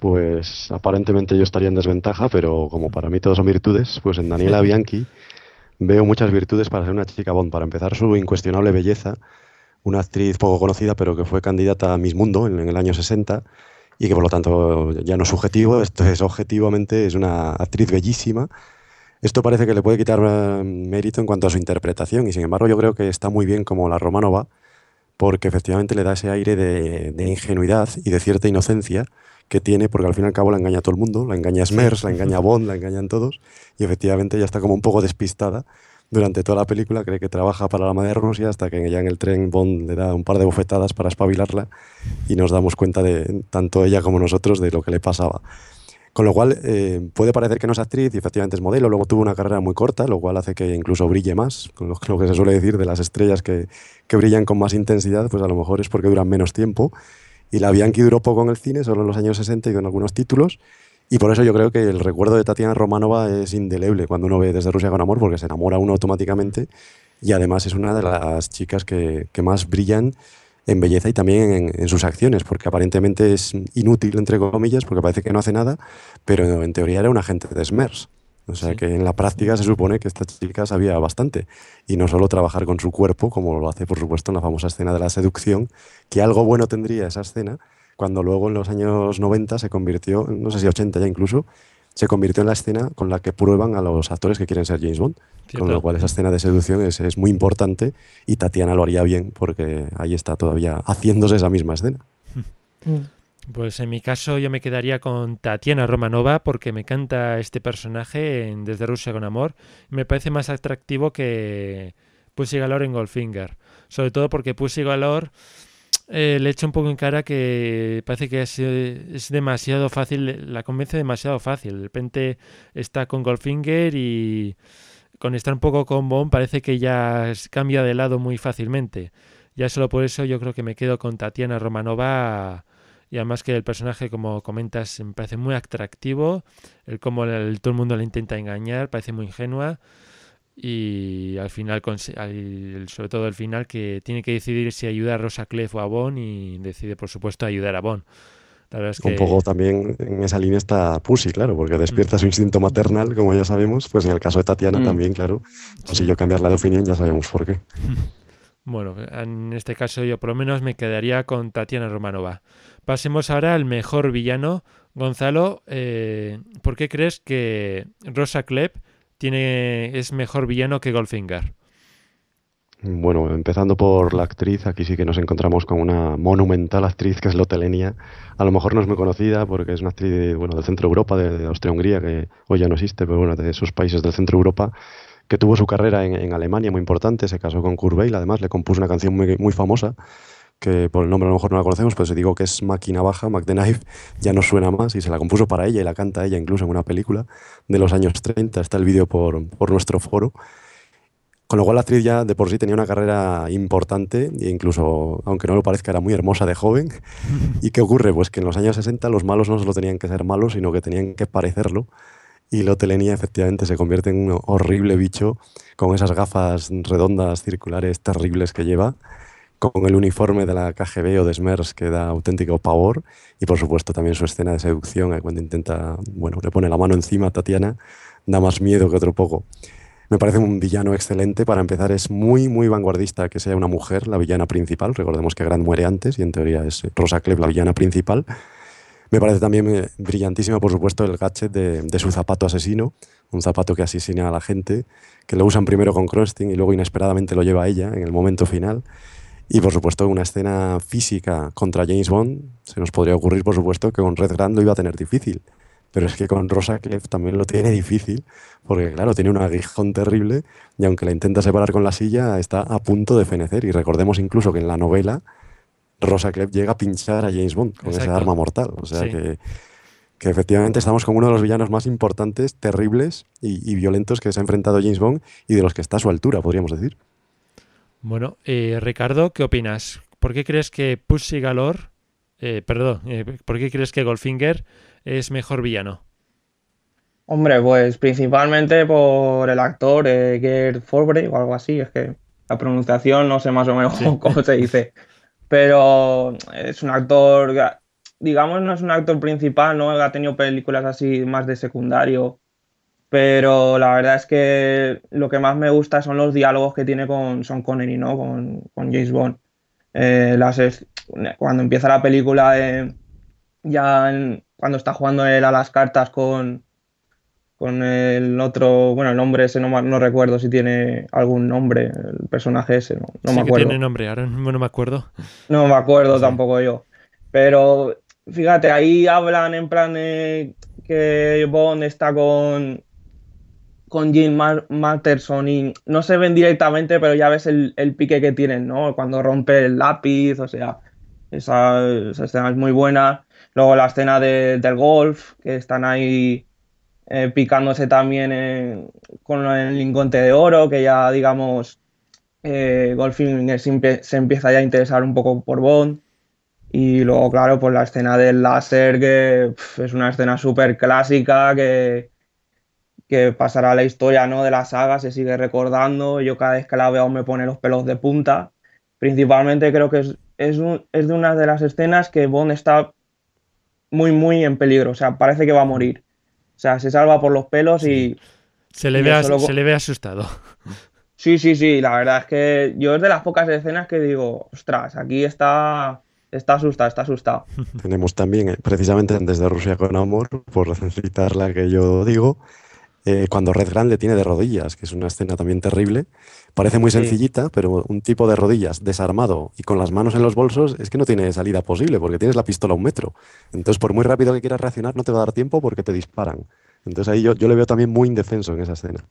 Pues aparentemente yo estaría en desventaja, pero como para mí todos son virtudes, pues en Daniela Bianchi veo muchas virtudes para ser una chica Bond. Para empezar, su incuestionable belleza una actriz poco conocida, pero que fue candidata a Miss Mundo en, el año 60 y que por lo tanto ya no es subjetivo, esto es objetivamente, es una actriz bellísima. Esto parece que le puede quitar eh, mérito en cuanto a su interpretación y sin embargo yo creo que está muy bien como la Romanova porque efectivamente le da ese aire de, ingenuidad y de cierta inocencia que tiene, porque al fin y al cabo la engaña a todo el mundo, la engaña a Smers, la engaña a Bond, la engañan todos, y efectivamente ya está como un poco despistada durante toda la película, cree que trabaja para la madre Rusia hasta que ya en el tren Bond le da un par de bofetadas para espabilarla y nos damos cuenta de tanto ella como nosotros de lo que le pasaba. Con lo cual eh, puede parecer que no es actriz y efectivamente es modelo, luego tuvo una carrera muy corta, lo cual hace que incluso brille más, con lo, que se suele decir de las estrellas que, brillan con más intensidad, pues a lo mejor es porque duran menos tiempo. Y la Bianchi duró poco en el cine, solo en los años 60 y con algunos títulos, y por eso yo creo que el recuerdo de Tatiana Romanova es indeleble cuando uno ve desde Rusia con amor, porque se enamora uno automáticamente y además es una de las chicas que, más brillan en belleza y también en, sus acciones, porque aparentemente es inútil, entre comillas, porque parece que no hace nada, pero en teoría era un agente de SMERS. O sea que en la práctica se supone que esta chica sabía bastante. Y no solo trabajar con su cuerpo, como lo hace, por supuesto, en la famosa escena de la seducción, que algo bueno tendría esa escena, cuando luego en los años 90 se convirtió, no sé si 80 ya incluso, se convirtió en la escena con la que prueban a los actores que quieren ser James Bond. Con lo cual esa escena de seducción es, es, muy importante y Tatiana lo haría bien porque ahí está todavía haciéndose esa misma escena. Mm. Pues en mi caso yo me quedaría con Tatiana Romanova porque me canta este personaje en Desde Rusia con Amor. Me parece más atractivo que Pussy Galore en Goldfinger. Sobre todo porque Pussy Galore eh, le echa un poco en cara que parece que es, demasiado fácil, la convence demasiado fácil. De repente está con Goldfinger y con estar un poco con Bond parece que ya cambia de lado muy fácilmente. Ya solo por eso yo creo que me quedo con Tatiana Romanova y además que el personaje, como comentas, me parece muy atractivo, el cómo todo el mundo le intenta engañar, parece muy ingenua y al final, sobre todo el final, que tiene que decidir si ayuda a Rosa Clef o a Bond y decide, por supuesto, ayudar a Bond. Un poco también en esa línea está Pussy, claro, porque despierta su instinto maternal, como ya sabemos, pues en el caso de Tatiana mm. también, claro. Si yo cambiarla de opinión, ya sabemos por qué. Bueno, en este caso yo por lo menos me quedaría con Tatiana Romanova. Pasemos ahora al mejor villano. Gonzalo, eh, ¿por qué crees que Rosa Klepp tiene, es mejor villano que Goldfinger? Bueno, empezando por la actriz, aquí sí que nos encontramos con una monumental actriz que es Lotelenia. A lo mejor no es muy conocida porque es una actriz de, bueno, del centro de Europa, de, Austria-Hungría, que hoy ya no existe, pero bueno, de esos países del centro de Europa, que tuvo su carrera en, Alemania muy importante, se casó con Kurt además le compuso una canción muy, muy famosa que por el nombre a lo mejor no la conocemos, pero si digo que es Máquina Baja, Mac the Knife, ya no suena más y se la compuso para ella y la canta ella incluso en una película de los años 30. Está el vídeo por, por nuestro foro. Con lo cual la actriz ya de por sí tenía una carrera importante e incluso, aunque no lo parezca, era muy hermosa de joven. ¿Y qué ocurre? Pues que en los años 60 los malos no solo tenían que ser malos, sino que tenían que parecerlo. Y Lotelenia efectivamente se convierte en un horrible bicho con esas gafas redondas, circulares, terribles que lleva, con el uniforme de la KGB o de SMERS que da auténtico pavor y por supuesto también su escena de seducción cuando intenta, bueno, le pone la mano encima a Tatiana, da más miedo que otro poco. Me parece un villano excelente. Para empezar, es muy, muy vanguardista que sea una mujer la villana principal. Recordemos que Grant muere antes y en teoría es Rosa Klebb la villana principal. Me parece también eh, brillantísimo, por supuesto, el gadget de, su zapato asesino, un zapato que asesina a la gente, que lo usan primero con Crosting y luego inesperadamente lo lleva a ella en el momento final. Y por supuesto, una escena física contra James Bond, se nos podría ocurrir, por supuesto, que con Red Grant lo iba a tener difícil pero es que con Rosa Clef también lo tiene difícil, porque claro, tiene un aguijón terrible y aunque la intenta separar con la silla, está a punto de fenecer. Y recordemos incluso que en la novela Rosa Clef llega a pinchar a James Bond con esa arma mortal. O sea que, que, efectivamente estamos con uno de los villanos más importantes, terribles y, violentos que se ha enfrentado James Bond y de los que está a su altura, podríamos decir. Bueno, eh, Ricardo, ¿qué opinas? ¿Por qué crees que Pussy Galore, eh, perdón, eh, ¿por qué crees que Goldfinger es mejor villano? Hombre, pues principalmente por el actor eh, Gerd Forbre o algo así, es que la pronunciación no sé más o menos cómo se dice, pero es un actor, digamos, no es un actor principal, ¿no? Ha tenido películas así más de secundario, pero la verdad es que lo que más me gusta son los diálogos que tiene con Sean Connery, ¿no? Con, James Bond. Eh, cuando empieza la película, eh, ya en, cuando está jugando él a las cartas con, con el otro, bueno, el nombre ese no, no recuerdo si tiene algún nombre, el personaje ese, no, no me acuerdo. Que tiene nombre, ahora no me acuerdo. No me acuerdo tampoco yo. Pero fíjate, ahí hablan en plan de que Bond está con, con Jim Matterson y no se ven directamente, pero ya ves el, pique que tienen, ¿no? Cuando rompe el lápiz, o sea, esa, escena es muy buena. Luego la escena del golf, que están ahí eh, picándose también con el lingote de oro, que ya, digamos, eh, Golfing se empieza ya a interesar un poco por Bond. Y luego, claro, pues la escena del láser, que es una escena súper clásica, que, que pasará a la historia ¿no? de la saga, se sigue recordando. Yo cada vez que la veo me pone los pelos de punta. Principalmente creo que es, es, es de una de las escenas que Bond está muy, muy en peligro. O sea, parece que va a morir. O sea, se salva por los pelos y. Se le, ve, se le ve asustado. Sí, sí, sí. La verdad es que yo es de las pocas escenas que digo, ostras, aquí está. Está asustado, está asustado. Tenemos también, eh, precisamente antes de Rusia con Amor, por citar la que yo digo, eh, cuando Red Grand le tiene de rodillas, que es una escena también terrible. Parece muy sencillita, pero un tipo de rodillas desarmado y con las manos en los bolsos es que no tiene salida posible porque tienes la pistola a un metro. Entonces, por muy rápido que quieras reaccionar, no te va a dar tiempo porque te disparan. Entonces ahí yo, yo le veo también muy indefenso en esa escena.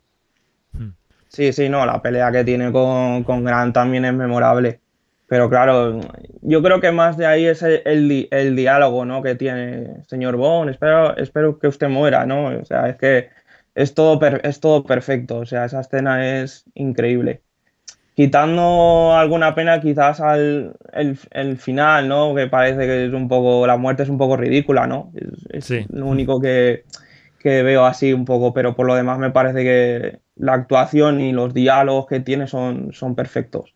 Hmm. Sí, sí, no, la pelea que tiene con, con Grant también es memorable. Pero claro, yo creo que más de ahí es el, el, diálogo ¿no? que tiene señor Bond. Espero, espero que usted muera, ¿no? O sea, es que es todo, es todo perfecto, o sea, esa escena es increíble. Quitando alguna pena quizás al el, final, ¿no? Que parece que es un poco, la muerte es un poco ridícula, ¿no? Es, lo único que, veo así un poco, pero por lo demás me parece que la actuación y los diálogos que tiene son, son perfectos.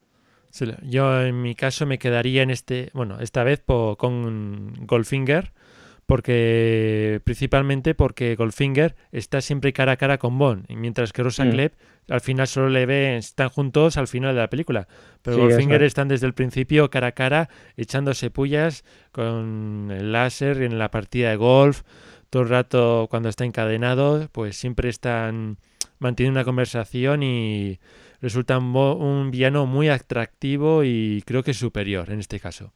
yo en mi caso me quedaría en este, bueno, esta vez con Goldfinger, porque principalmente porque Goldfinger está siempre cara a cara con Bond, mientras que Rosa mm. al final solo le ve, están juntos al final de la película, pero Goldfinger están desde el principio cara a cara echándose pullas con el láser en la partida de golf, todo el rato cuando está encadenado, pues siempre están manteniendo una conversación y resulta un villano muy atractivo y creo que superior en este caso.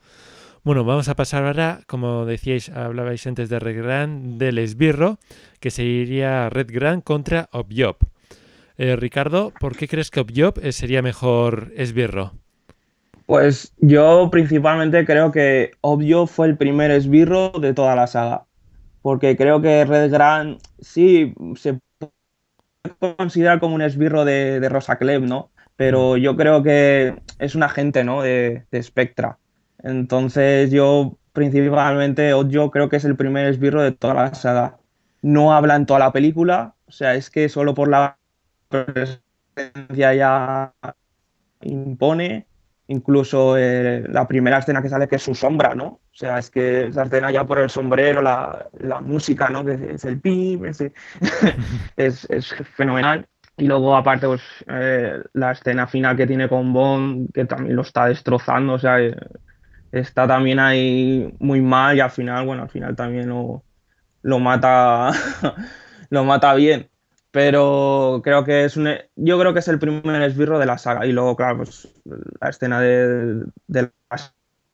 Bueno, vamos a pasar ahora, como decíais, hablabais antes de Red Grand, del esbirro, que sería Red Grand contra Objob. Eh, Ricardo, ¿por qué crees que Objob sería mejor esbirro? Pues yo principalmente creo que Obvio fue el primer esbirro de toda la saga. Porque creo que Red Grand sí se puede considerar como un esbirro de, de Rosa Klebb, ¿no? Pero yo creo que es un agente, ¿no? De, de Spectra. Entonces yo principalmente Obvio creo que es el primer esbirro de toda la saga. No habla en toda la película, o sea, es que solo por la presencia ya impone incluso eh, la primera escena que sale que es su sombra, ¿no? O sea, es que esa escena ya por el sombrero, la, la música, ¿no? Que es, el pim, es, es, fenomenal. Y luego, aparte, pues eh, la escena final que tiene con Bond, que también lo está destrozando, o sea, eh, está también ahí muy mal y al final, bueno, al final también lo, lo mata, lo mata bien. Pero creo que es un yo creo que es el primer esbirro de la saga. Y luego claro pues la escena de, la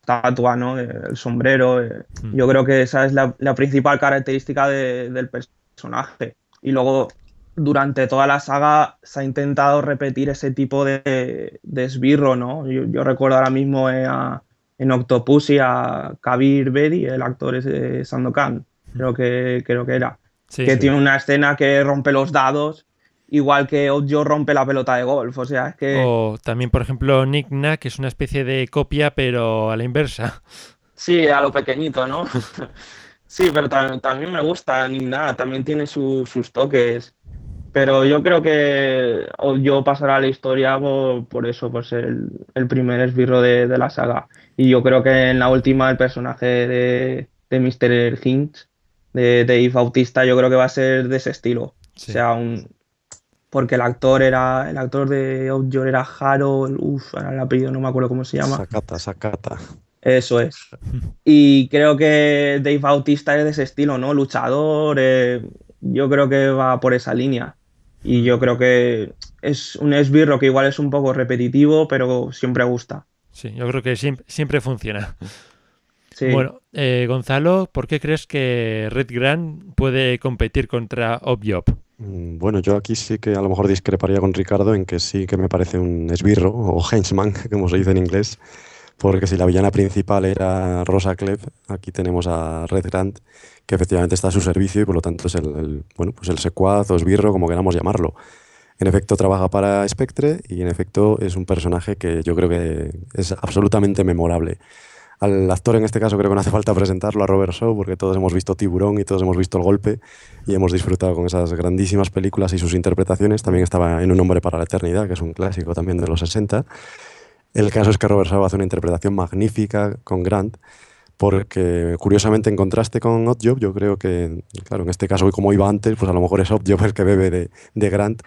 estatua no el sombrero eh, hmm. yo creo que esa es la, principal característica del personaje. Y luego durante toda la saga se ha intentado repetir ese tipo de, esbirro no yo, recuerdo ahora mismo eh, en Octopus y a Kabir Bedi el actor es de Sandokan creo que creo que era que tiene una escena que rompe los dados, igual que Ojo rompe la pelota de golf. O sea, es que. O también, por ejemplo, Nick que es una especie de copia, pero a la inversa. Sí, a lo pequeñito, ¿no? sí, pero también, me gusta Nick también tiene sus toques. Pero yo creo que yo pasará a la historia por, eso, por ser el, primer esbirro de, la saga. Y yo creo que en la última el personaje de, de Mr. Hinch de Dave Bautista, yo creo que va a ser de ese estilo. O sea, un. Porque el actor era. El actor de Outdoor era Harold. Uf, ahora el apellido no me acuerdo cómo se llama. Sakata, Sakata. Eso es. Y creo que Dave Bautista es de ese estilo, ¿no? Luchador. Eh, yo creo que va por esa línea. Y yo creo que es un esbirro que igual es un poco repetitivo, pero siempre gusta. Sí, yo creo que siempre, siempre funciona. Bueno, eh, Gonzalo, ¿por qué crees que Red Grand puede competir contra Objob? Mm, bueno, yo aquí sí que a lo mejor discreparía con Ricardo en que sí que me parece un esbirro o henchman, como se dice en inglés, porque si la villana principal era Rosa Klebb, aquí tenemos a Red Grant, que efectivamente está a su servicio y por lo tanto es el, bueno, pues el secuaz o esbirro, como queramos llamarlo. En efecto, trabaja para Spectre y en efecto es un personaje que yo creo que es absolutamente memorable. Al actor en este caso creo que no hace falta presentarlo a Robert Shaw porque todos hemos visto Tiburón y todos hemos visto El Golpe y hemos disfrutado con esas grandísimas películas y sus interpretaciones. También estaba en Un hombre para la eternidad, que es un clásico también de los 60. El caso es que Robert Shaw hace una interpretación magnífica con Grant porque curiosamente en contraste con Oddjob, yo creo que, claro, en este caso como iba antes, pues a lo mejor es Oddjob el que bebe de, de Grant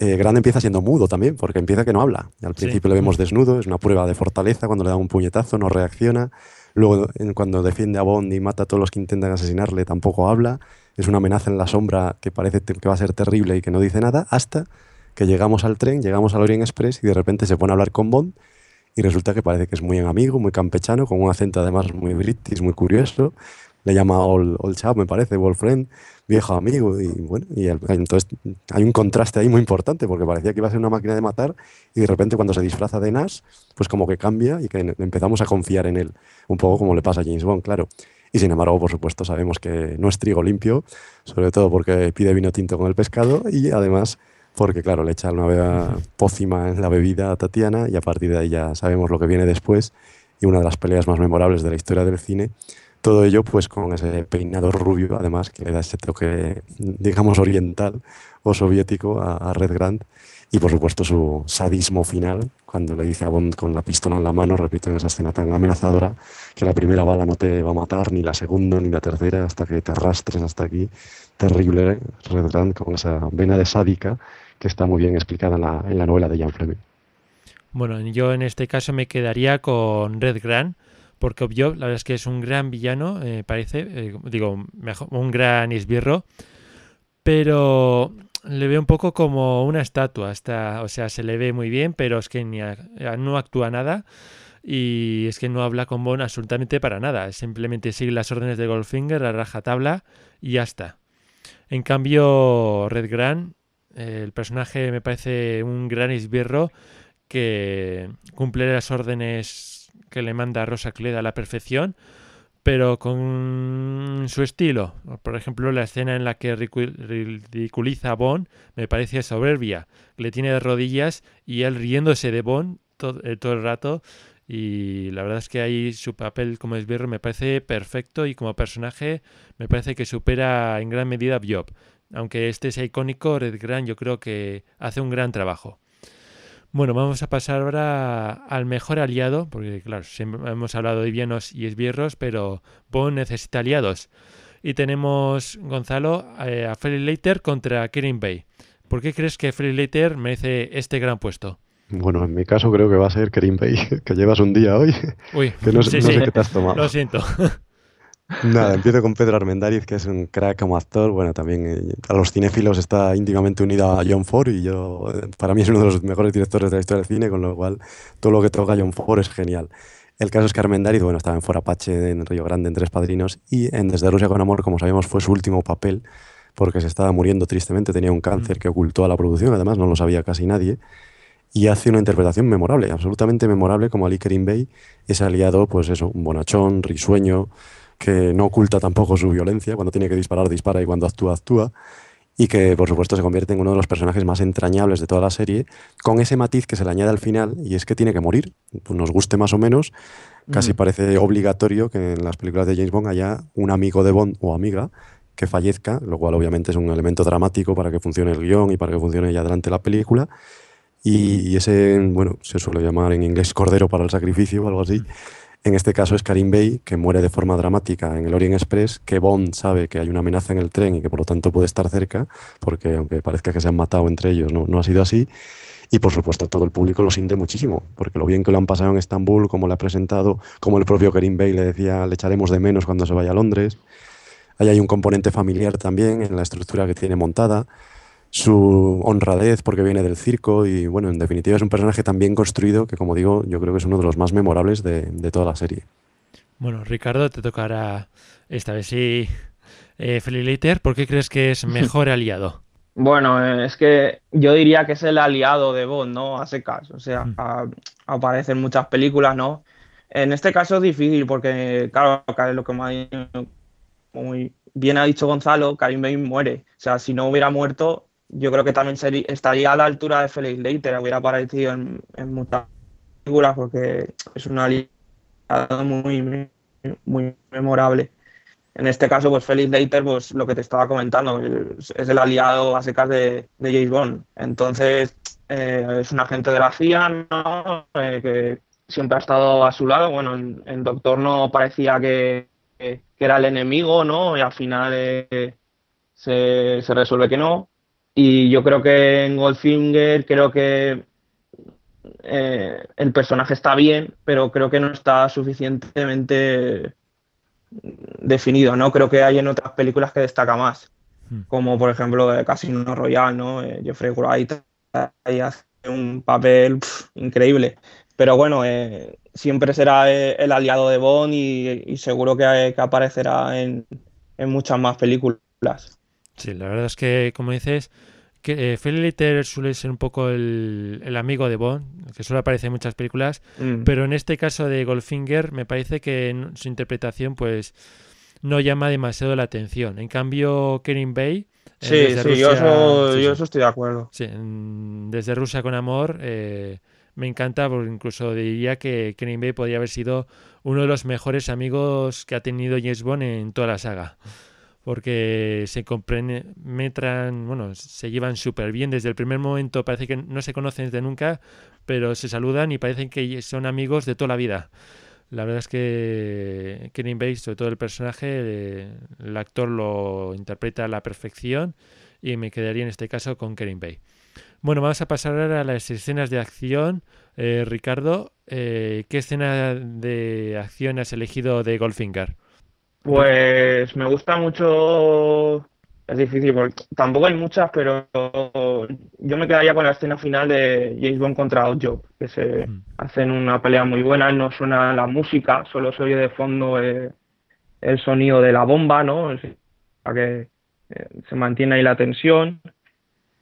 eh, Grande empieza siendo mudo también, porque empieza que no habla. Al principio le vemos desnudo, es una prueba de fortaleza, cuando le da un puñetazo no reacciona. Luego, cuando defiende a Bond y mata a todos los que intentan asesinarle, tampoco habla. Es una amenaza en la sombra que parece que va a ser terrible y que no dice nada, hasta que llegamos al tren, llegamos al Orient Express y de repente se pone a hablar con Bond y resulta que parece que es muy amigo, muy campechano, con un acento además muy british, muy curioso. Le llama Old, old Chap, me parece, Old Friend viejo amigo. Y bueno, y entonces hay un contraste ahí muy importante porque parecía que iba a ser una máquina de matar y de repente cuando se disfraza de Nash, pues como que cambia y que empezamos a confiar en él. Un poco como le pasa a James Bond, claro. Y sin embargo, por supuesto, sabemos que no es trigo limpio, sobre todo porque pide vino tinto con el pescado y además porque, claro, le echa una pócima en la bebida a Tatiana y a partir de ahí ya sabemos lo que viene después y una de las peleas más memorables de la historia del cine todo ello pues con ese peinado rubio, además, que le da ese toque, digamos, oriental o soviético a, Red Grant. Y por supuesto su sadismo final, cuando le dice a Bond con la pistola en la mano, repito, en esa escena tan amenazadora, que la primera bala no te va a matar, ni la segunda, ni la tercera, hasta que te arrastres hasta aquí. Terrible ¿eh? Red Grant con esa vena de sádica que está muy bien explicada en la, en la novela de Jan Fleming. Bueno, yo en este caso me quedaría con Red Grant porque Obvio, la verdad es que es un gran villano, eh, parece, eh, digo, mejor, un gran esbirro, pero le veo un poco como una estatua, está, o sea, se le ve muy bien, pero es que no actúa nada y es que no habla con Bond absolutamente para nada, simplemente sigue las órdenes de Goldfinger a rajatabla y ya está. En cambio, Red Grant, el personaje me parece un gran esbirro que cumple las órdenes que le manda Rosa Cleda a la perfección, pero con su estilo. Por ejemplo, la escena en la que ridiculiza a Bond me parece soberbia. Le tiene de rodillas y él riéndose de Bond todo, eh, todo el rato. Y la verdad es que ahí su papel como esbirro me parece perfecto y como personaje me parece que supera en gran medida a. Aunque este sea icónico, Red Grant yo creo que hace un gran trabajo. Bueno, vamos a pasar ahora al mejor aliado, porque claro, siempre hemos hablado de bienos y esbirros, pero Bond necesita aliados. Y tenemos, Gonzalo, eh, a Felix Leiter contra Kirin Bay. ¿Por qué crees que Felix Leiter merece este gran puesto? Bueno, en mi caso creo que va a ser Kerim Bay, que llevas un día hoy. Uy, que no, sé qué te has tomado. Lo siento. Nada, empiezo con Pedro Armendáriz, que es un crack como actor. Bueno, también eh, a los cinéfilos está íntimamente unido a John Ford y yo, eh, para mí es uno de los mejores directores de la historia del cine, con lo cual todo lo que toca John Ford es genial. El caso es que Armendáriz, bueno, estaba en Fora Apache, en Río Grande, en Tres Padrinos, y en Desde Rusia con Amor, como sabemos, fue su último papel, porque se estaba muriendo tristemente, tenía un cáncer mm. que ocultó a la producción, además no lo sabía casi nadie y hace una interpretación memorable, absolutamente memorable, como Ali Kerim Bey, es aliado, pues eso, un bonachón, risueño, que no oculta tampoco su violencia, cuando tiene que disparar, dispara y cuando actúa, actúa, y que por supuesto se convierte en uno de los personajes más entrañables de toda la serie, con ese matiz que se le añade al final, y es que tiene que morir, pues nos guste más o menos, casi parece obligatorio que en las películas de James Bond haya un amigo de Bond o amiga que fallezca, lo cual obviamente es un elemento dramático para que funcione el guion y para que funcione ya adelante la película, y, ese, bueno, se suele llamar en inglés cordero para el sacrificio o algo así. En este caso es Karim Bey, que muere de forma dramática en el Orient Express, que Bond sabe que hay una amenaza en el tren y que por lo tanto puede estar cerca, porque aunque parezca que se han matado entre ellos, no, no ha sido así. Y por supuesto todo el público lo siente muchísimo, porque lo bien que lo han pasado en Estambul, como le ha presentado, como el propio Karim Bey le decía, le echaremos de menos cuando se vaya a Londres. Ahí hay un componente familiar también en la estructura que tiene montada su honradez porque viene del circo y bueno, en definitiva es un personaje tan bien construido que como digo, yo creo que es uno de los más memorables de, toda la serie. Bueno, Ricardo, te tocará esta vez sí. Eh, Leiter, ¿por qué crees que es mejor aliado? Bueno, es que yo diría que es el aliado de Bond, ¿no? Hace caso, o sea, mm. aparece en muchas películas, ¿no? En este caso es difícil porque, claro, lo que muy bien ha dicho Gonzalo, Karim Bane muere. O sea, si no hubiera muerto, yo creo que también sería, estaría a la altura de Felix Leiter, hubiera aparecido en, muchas películas porque es una aliado muy, muy memorable. En este caso, pues Felix Leiter, pues lo que te estaba comentando, es, el aliado a secas de, de James Bond. Entonces, eh, es un agente de la CIA, ¿no? Eh, que siempre ha estado a su lado. Bueno, en, Doctor no parecía que, era el enemigo, ¿no? Y al final eh, se, se resuelve que no. Y yo creo que en Goldfinger, creo que eh, el personaje está bien, pero creo que no está suficientemente definido, ¿no? Creo que hay en otras películas que destaca más, hmm. como por ejemplo Casino Royale, ¿no? Eh, Jeffrey Wright ahí hace un papel increíble. Pero bueno, eh, siempre será el aliado de Bond y, seguro que, aparecerá en, en muchas más películas. Sí, la verdad es que, como dices, que eh, suele ser un poco el, amigo de Bond, que suele aparecer en muchas películas, mm. pero en este caso de Goldfinger me parece que su interpretación pues no llama demasiado la atención. En cambio, Kerin Bay... Sí, sí, yo, eso, estoy de acuerdo. Sí, desde Rusia con Amor eh, me encanta, porque incluso diría que Kerin Bay podría haber sido uno de los mejores amigos que ha tenido James Bond en toda la saga porque se compenetran, bueno, se llevan súper bien desde el primer momento, parece que no se conocen desde nunca, pero se saludan y parecen que son amigos de toda la vida. La verdad es que Kenny Bates, sobre todo el personaje, el actor lo interpreta a la perfección y me quedaría en este caso con Kenny Bay. Bueno, vamos a pasar ahora a las escenas de acción. Eh, Ricardo, eh, ¿qué escena de acción has elegido de Goldfinger? Pues me gusta mucho. Es difícil porque tampoco hay muchas, pero yo me quedaría con la escena final de James Bond contra Oddjob, que se mm. hacen una pelea muy buena, no suena la música, solo se oye de fondo eh, el sonido de la bomba, ¿no? Para que eh, se mantiene ahí la tensión.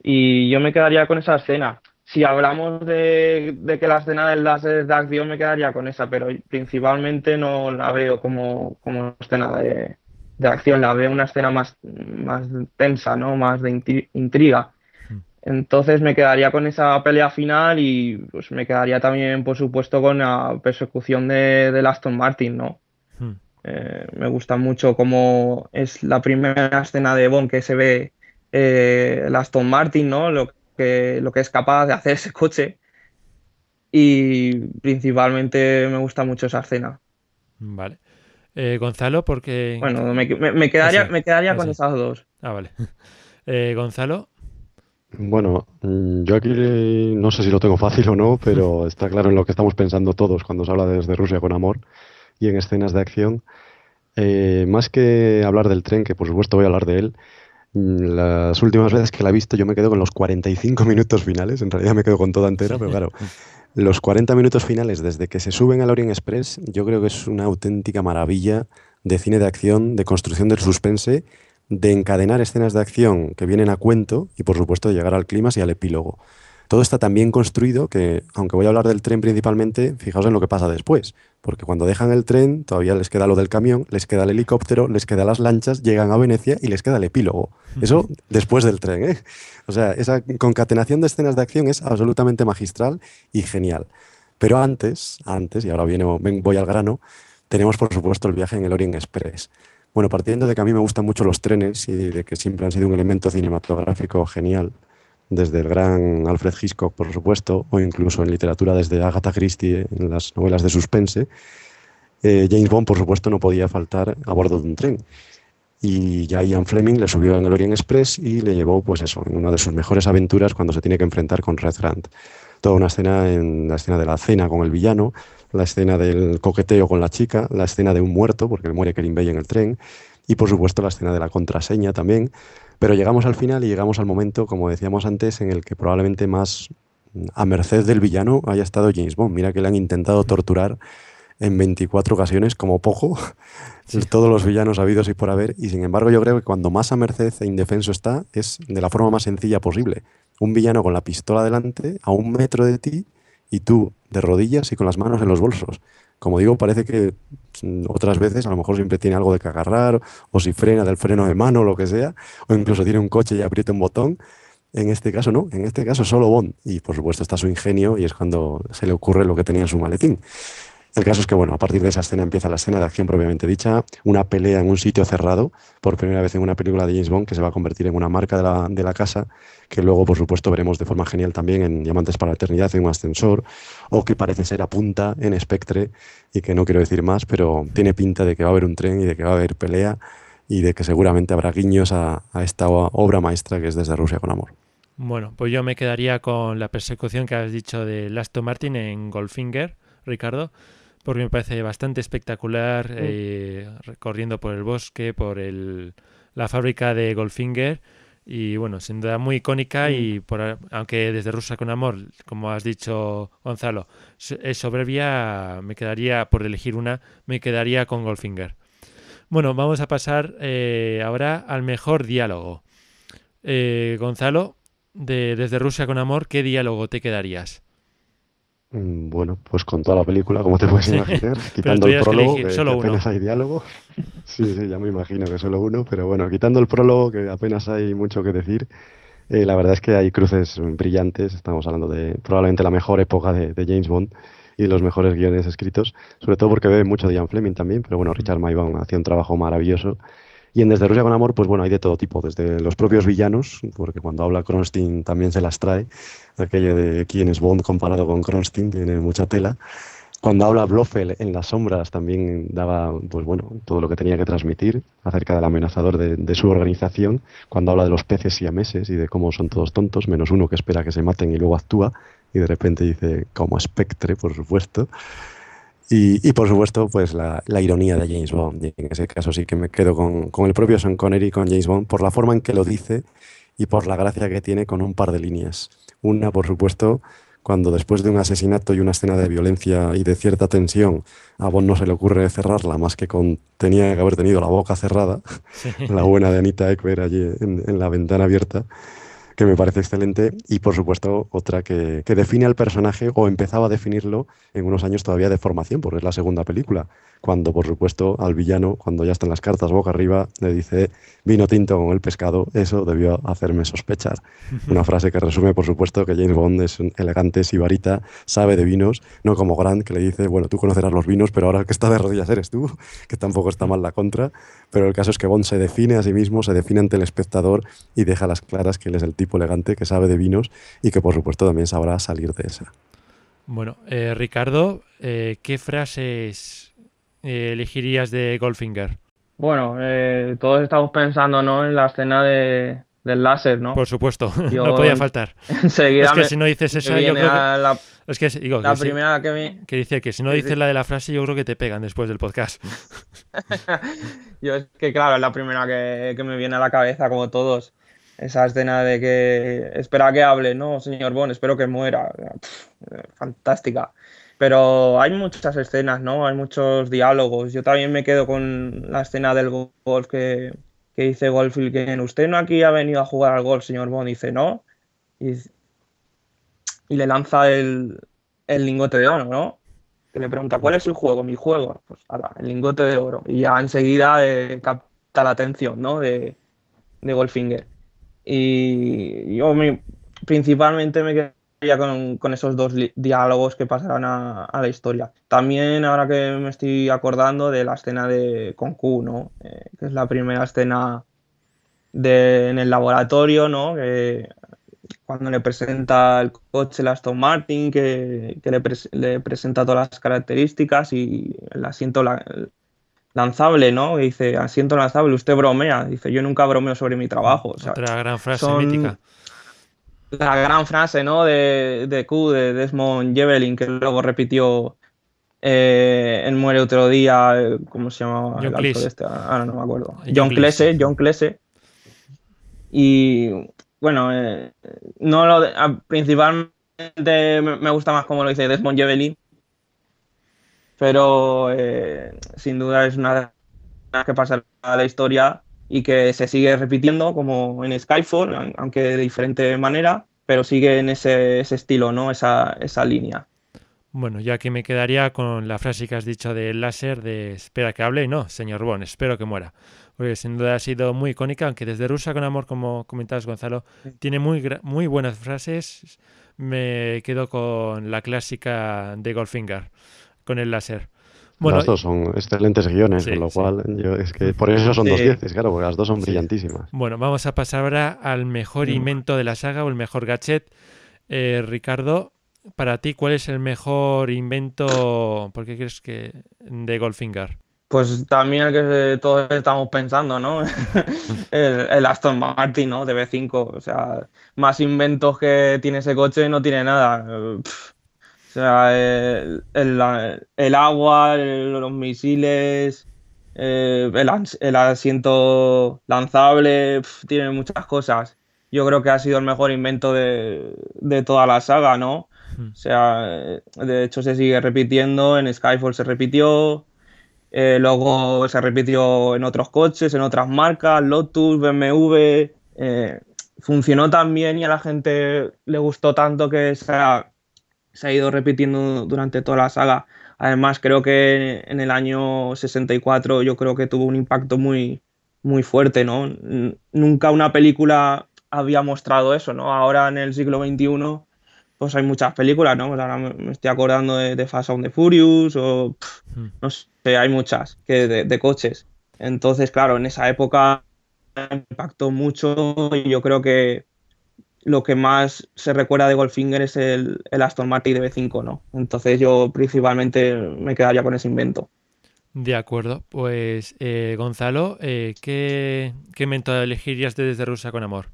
Y yo me quedaría con esa escena. Si hablamos de, que la escena del láser es de acción, me quedaría con esa, pero principalmente no la veo como, como escena de, de acción, la veo una escena más, más tensa, ¿no? Más de intriga. Hmm. Entonces me quedaría con esa pelea final y pues me quedaría también, por supuesto, con la persecución de, de Aston Martin, ¿no? Hmm. Eh, me gusta mucho cómo es la primera escena de Bond que se ve eh, el Aston Martin, ¿no? Lo que, lo que es capaz de hacer ese coche. Y principalmente me gusta mucho esa escena. Vale. Eh, Gonzalo, porque... Bueno, me, quedaría, me quedaría con esas dos. Ah, vale. Eh, Gonzalo. Bueno, mm, yo aquí no sé si lo tengo fácil o no, pero está claro en lo que estamos pensando todos cuando se habla desde Rusia con amor y en escenas de acción. Eh, más que hablar del tren, que por supuesto voy a hablar de él, las últimas veces que la he visto yo me quedo con los 45 minutos finales, en realidad me quedo con toda entera, pero claro, los 40 minutos finales desde que se suben al Orient Express, yo creo que es una auténtica maravilla de cine de acción, de construcción del suspense, de encadenar escenas de acción que vienen a cuento y por supuesto de llegar al clima y al epílogo. Todo está tan bien construido que, aunque voy a hablar del tren principalmente, fijaos en lo que pasa después. Porque cuando dejan el tren, todavía les queda lo del camión, les queda el helicóptero, les queda las lanchas, llegan a Venecia y les queda el epílogo. Eso después del tren, ¿eh? O sea, esa concatenación de escenas de acción es absolutamente magistral y genial. Pero antes, antes, y ahora viene, voy al grano, tenemos por supuesto el viaje en el Orient Express. Bueno, partiendo de que a mí me gustan mucho los trenes y de que siempre han sido un elemento cinematográfico genial, desde el gran Alfred Hitchcock, por supuesto, o incluso en literatura desde Agatha Christie en las novelas de suspense, eh, James Bond, por supuesto, no podía faltar a bordo de un tren. Y ya Ian Fleming le subió en el Orient Express y le llevó, pues eso, en una de sus mejores aventuras cuando se tiene que enfrentar con Red Grant. Toda una escena en la escena de la cena con el villano, la escena del coqueteo con la chica, la escena de un muerto, porque muere Kerin Bay en el tren, y por supuesto la escena de la contraseña también, pero llegamos al final y llegamos al momento, como decíamos antes, en el que probablemente más a merced del villano haya estado James Bond. Mira que le han intentado torturar en 24 ocasiones como poco, todos los villanos habidos y por haber, y sin embargo yo creo que cuando más a merced e indefenso está es de la forma más sencilla posible. Un villano con la pistola delante, a un metro de ti, y tú de rodillas y con las manos en los bolsos como digo, parece que otras veces a lo mejor siempre tiene algo de que agarrar, o si frena del freno de mano o lo que sea, o incluso tiene un coche y aprieta un botón. En este caso no, en este caso solo Bond. Y por supuesto está su ingenio y es cuando se le ocurre lo que tenía en su maletín. El caso es que, bueno, a partir de esa escena empieza la escena de acción propiamente dicha, una pelea en un sitio cerrado, por primera vez en una película de James Bond, que se va a convertir en una marca de la, de la casa, que luego, por supuesto, veremos de forma genial también en Diamantes para la Eternidad, en un ascensor, o que parece ser a punta en Spectre, y que no quiero decir más, pero tiene pinta de que va a haber un tren y de que va a haber pelea, y de que seguramente habrá guiños a, a esta obra maestra que es Desde Rusia con Amor. Bueno, pues yo me quedaría con la persecución que has dicho de Aston Martin en Goldfinger, Ricardo porque me parece bastante espectacular eh, recorriendo por el bosque, por el, la fábrica de Goldfinger y bueno, sin duda muy icónica y por, aunque desde Rusa con Amor, como has dicho Gonzalo, es soberbia, me quedaría, por elegir una, me quedaría con Goldfinger. Bueno, vamos a pasar eh, ahora al mejor diálogo. Eh, Gonzalo, de, desde Rusia con Amor, ¿qué diálogo te quedarías? Mm, bueno, pues con toda la película, como te puedes imaginar, quitando el prólogo, que, apenas hay diálogo. Sí, sí, ya me imagino que solo uno, pero bueno, quitando el prólogo, que apenas hay mucho que decir, eh, la verdad es que hay cruces brillantes. Estamos hablando de probablemente la mejor época de, James Bond y los mejores guiones escritos, sobre todo porque ve mucho de Ian Fleming también, pero bueno, Richard Maybaum hacía un trabajo maravilloso. Y en Desde Rusia con Amor, pues bueno, hay de todo tipo, desde los propios villanos, porque cuando habla Kronstein también se las trae, aquello de quién es Bond comparado con Kronstein, tiene mucha tela. Cuando habla Blofeld en las sombras también daba, pues bueno, todo lo que tenía que transmitir acerca del amenazador de, su organización. Cuando habla de los peces y meses y de cómo son todos tontos, menos uno que espera que se maten y luego actúa y de repente dice como espectre, por supuesto. Y, por supuesto, pues la, ironía de James Bond. Y en ese caso sí que me quedo con, con el propio Sean Connery, con James Bond, por la forma en que lo dice y por la gracia que tiene con un par de líneas. Una, por supuesto, cuando después de un asesinato y una escena de violencia y de cierta tensión, a Bond no se le ocurre cerrarla más que con tenía que haber tenido la boca cerrada, la buena de Anita Ekberg allí en, la ventana abierta, que me parece excelente. Y por supuesto, otra que, define al personaje o empezaba a definirlo en unos años todavía de formación, porque es la segunda película. Cuando, por supuesto, al villano, cuando ya están las cartas boca arriba, le dice vino tinto con el pescado. Eso debió hacerme sospechar. Una frase que resume, por supuesto, que James Bond es un elegante sibarita, sabe de vinos, no como Grant, que le dice, bueno, tú conocerás los vinos, pero ahora el que está de rodillas eres tú, que tampoco está mal la contra. Pero el caso es que Bond se define a sí mismo, se define ante el espectador y deja las claras que él es el tipo elegante que sabe de vinos y que, por supuesto, también sabrá salir de esa. Bueno, eh, Ricardo, eh, ¿qué frases elegirías de Goldfinger? Bueno, todos estamos pensando ¿no? en la escena de, del láser, ¿no? Por supuesto, no podía faltar. Enseguida es que si no dices eso, yo creo que... La, es que, digo, la que primera que me... Que dice que si no dices la de la frase, yo creo que te pegan después del podcast. yo es que, claro, es la primera que, que, me viene a la cabeza, como todos. Esa escena de que espera que hable, ¿no, señor Bond? Espero que muera. fantástica. Pero hay muchas escenas, ¿no? Hay muchos diálogos. Yo también me quedo con la escena del golf que, que dice Goldfield usted no aquí ha venido a jugar al golf, señor Bond, dice no, y, le lanza el, lingote de oro, ¿no? Que le pregunta, ¿cuál es el juego? Mi juego, pues ahora, el lingote de oro. Y ya enseguida eh, capta la atención, ¿no? De, de Goldfinger. Y yo principalmente me quedo con, con, esos dos diálogos que pasarán a, la historia. También ahora que me estoy acordando de la escena de con Q, ¿no? Eh, que es la primera escena de, en el laboratorio, ¿no? Que, cuando le presenta el coche el Aston Martin, que, que le, le, presenta todas las características y el asiento lanzable, ¿no? dice, asiento lanzable, usted bromea. Dice, yo nunca bromeo sobre mi trabajo. Otra gran frase mítica la gran frase, ¿no? De, de Q, de Desmond Jevelin, que luego repitió eh, en Muere otro día, eh, ¿cómo se llamaba? John el este? Ahora no me acuerdo. John, Clese, John Clese. Y bueno, eh, no lo principalmente me gusta más como lo dice Desmond Jevelin, pero sin duda es una que pasa a la historia y que se sigue repitiendo como en Skyfall, aunque de diferente manera, pero sigue en ese, estilo, ¿no? Esa, esa línea. Bueno, ya que me quedaría con la frase que has dicho del láser de espera que hable y no, señor Bond, espero que muera. Porque sin duda ha sido muy icónica, aunque desde Rusa con Amor, como comentabas Gonzalo, tiene muy, muy buenas frases. Me quedo con la clásica de Goldfinger, con el láser. Bueno, las dos son excelentes guiones, con lo cual yo, es que por eso son dos dieces, claro, porque las dos son brillantísimas. Bueno, vamos a pasar ahora al mejor invento de la saga o el mejor gadget. Eh, Ricardo, para ti, ¿cuál es el mejor invento, por qué crees que de Goldfinger? Pues también el que todos estamos pensando, ¿no? el, Aston Martin, ¿no? De B5. O sea, más inventos que tiene ese coche no tiene nada sea, el, agua, los misiles, eh, el, asiento lanzable, tiene muchas cosas. Yo creo que ha sido el mejor invento de, toda la saga, ¿no? Hmm. O sea, de hecho se sigue repitiendo, en Skyfall se repitió, eh, luego se repitió en otros coches, en otras marcas, Lotus, BMW. Eh, funcionó tan bien y a la gente le gustó tanto que sea se ha ido repitiendo durante toda la saga. Además, creo que en el año 64 yo creo que tuvo un impacto muy, muy fuerte, ¿no? Nunca una película había mostrado eso, ¿no? Ahora en el siglo XXI pues hay muchas películas, ¿no? Pues ahora me estoy acordando de, Fast and the Furious o hmm. no sé, hay muchas que de, coches. Entonces, claro, en esa época impactó mucho y yo creo que lo que más se recuerda de Goldfinger es el, Aston Martin de B5, ¿no? Entonces yo principalmente me quedaría con ese invento. De acuerdo, pues eh, Gonzalo, eh, ¿qué, ¿qué invento elegirías de Desde Rusia con Amor?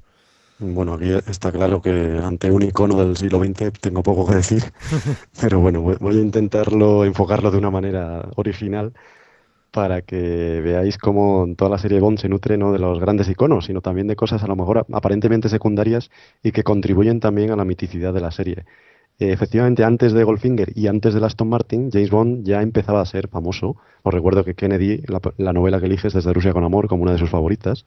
Bueno, aquí está claro que ante un icono del siglo XX tengo poco que decir, pero bueno, voy a intentarlo enfocarlo de una manera original para que veáis cómo toda la serie Bond se nutre no de los grandes iconos, sino también de cosas a lo mejor aparentemente secundarias y que contribuyen también a la miticidad de la serie. Eh, efectivamente, antes de Goldfinger y antes de Aston Martin, James Bond ya empezaba a ser famoso. Os recuerdo que Kennedy, la, novela que eliges desde Rusia con Amor, como una de sus favoritas.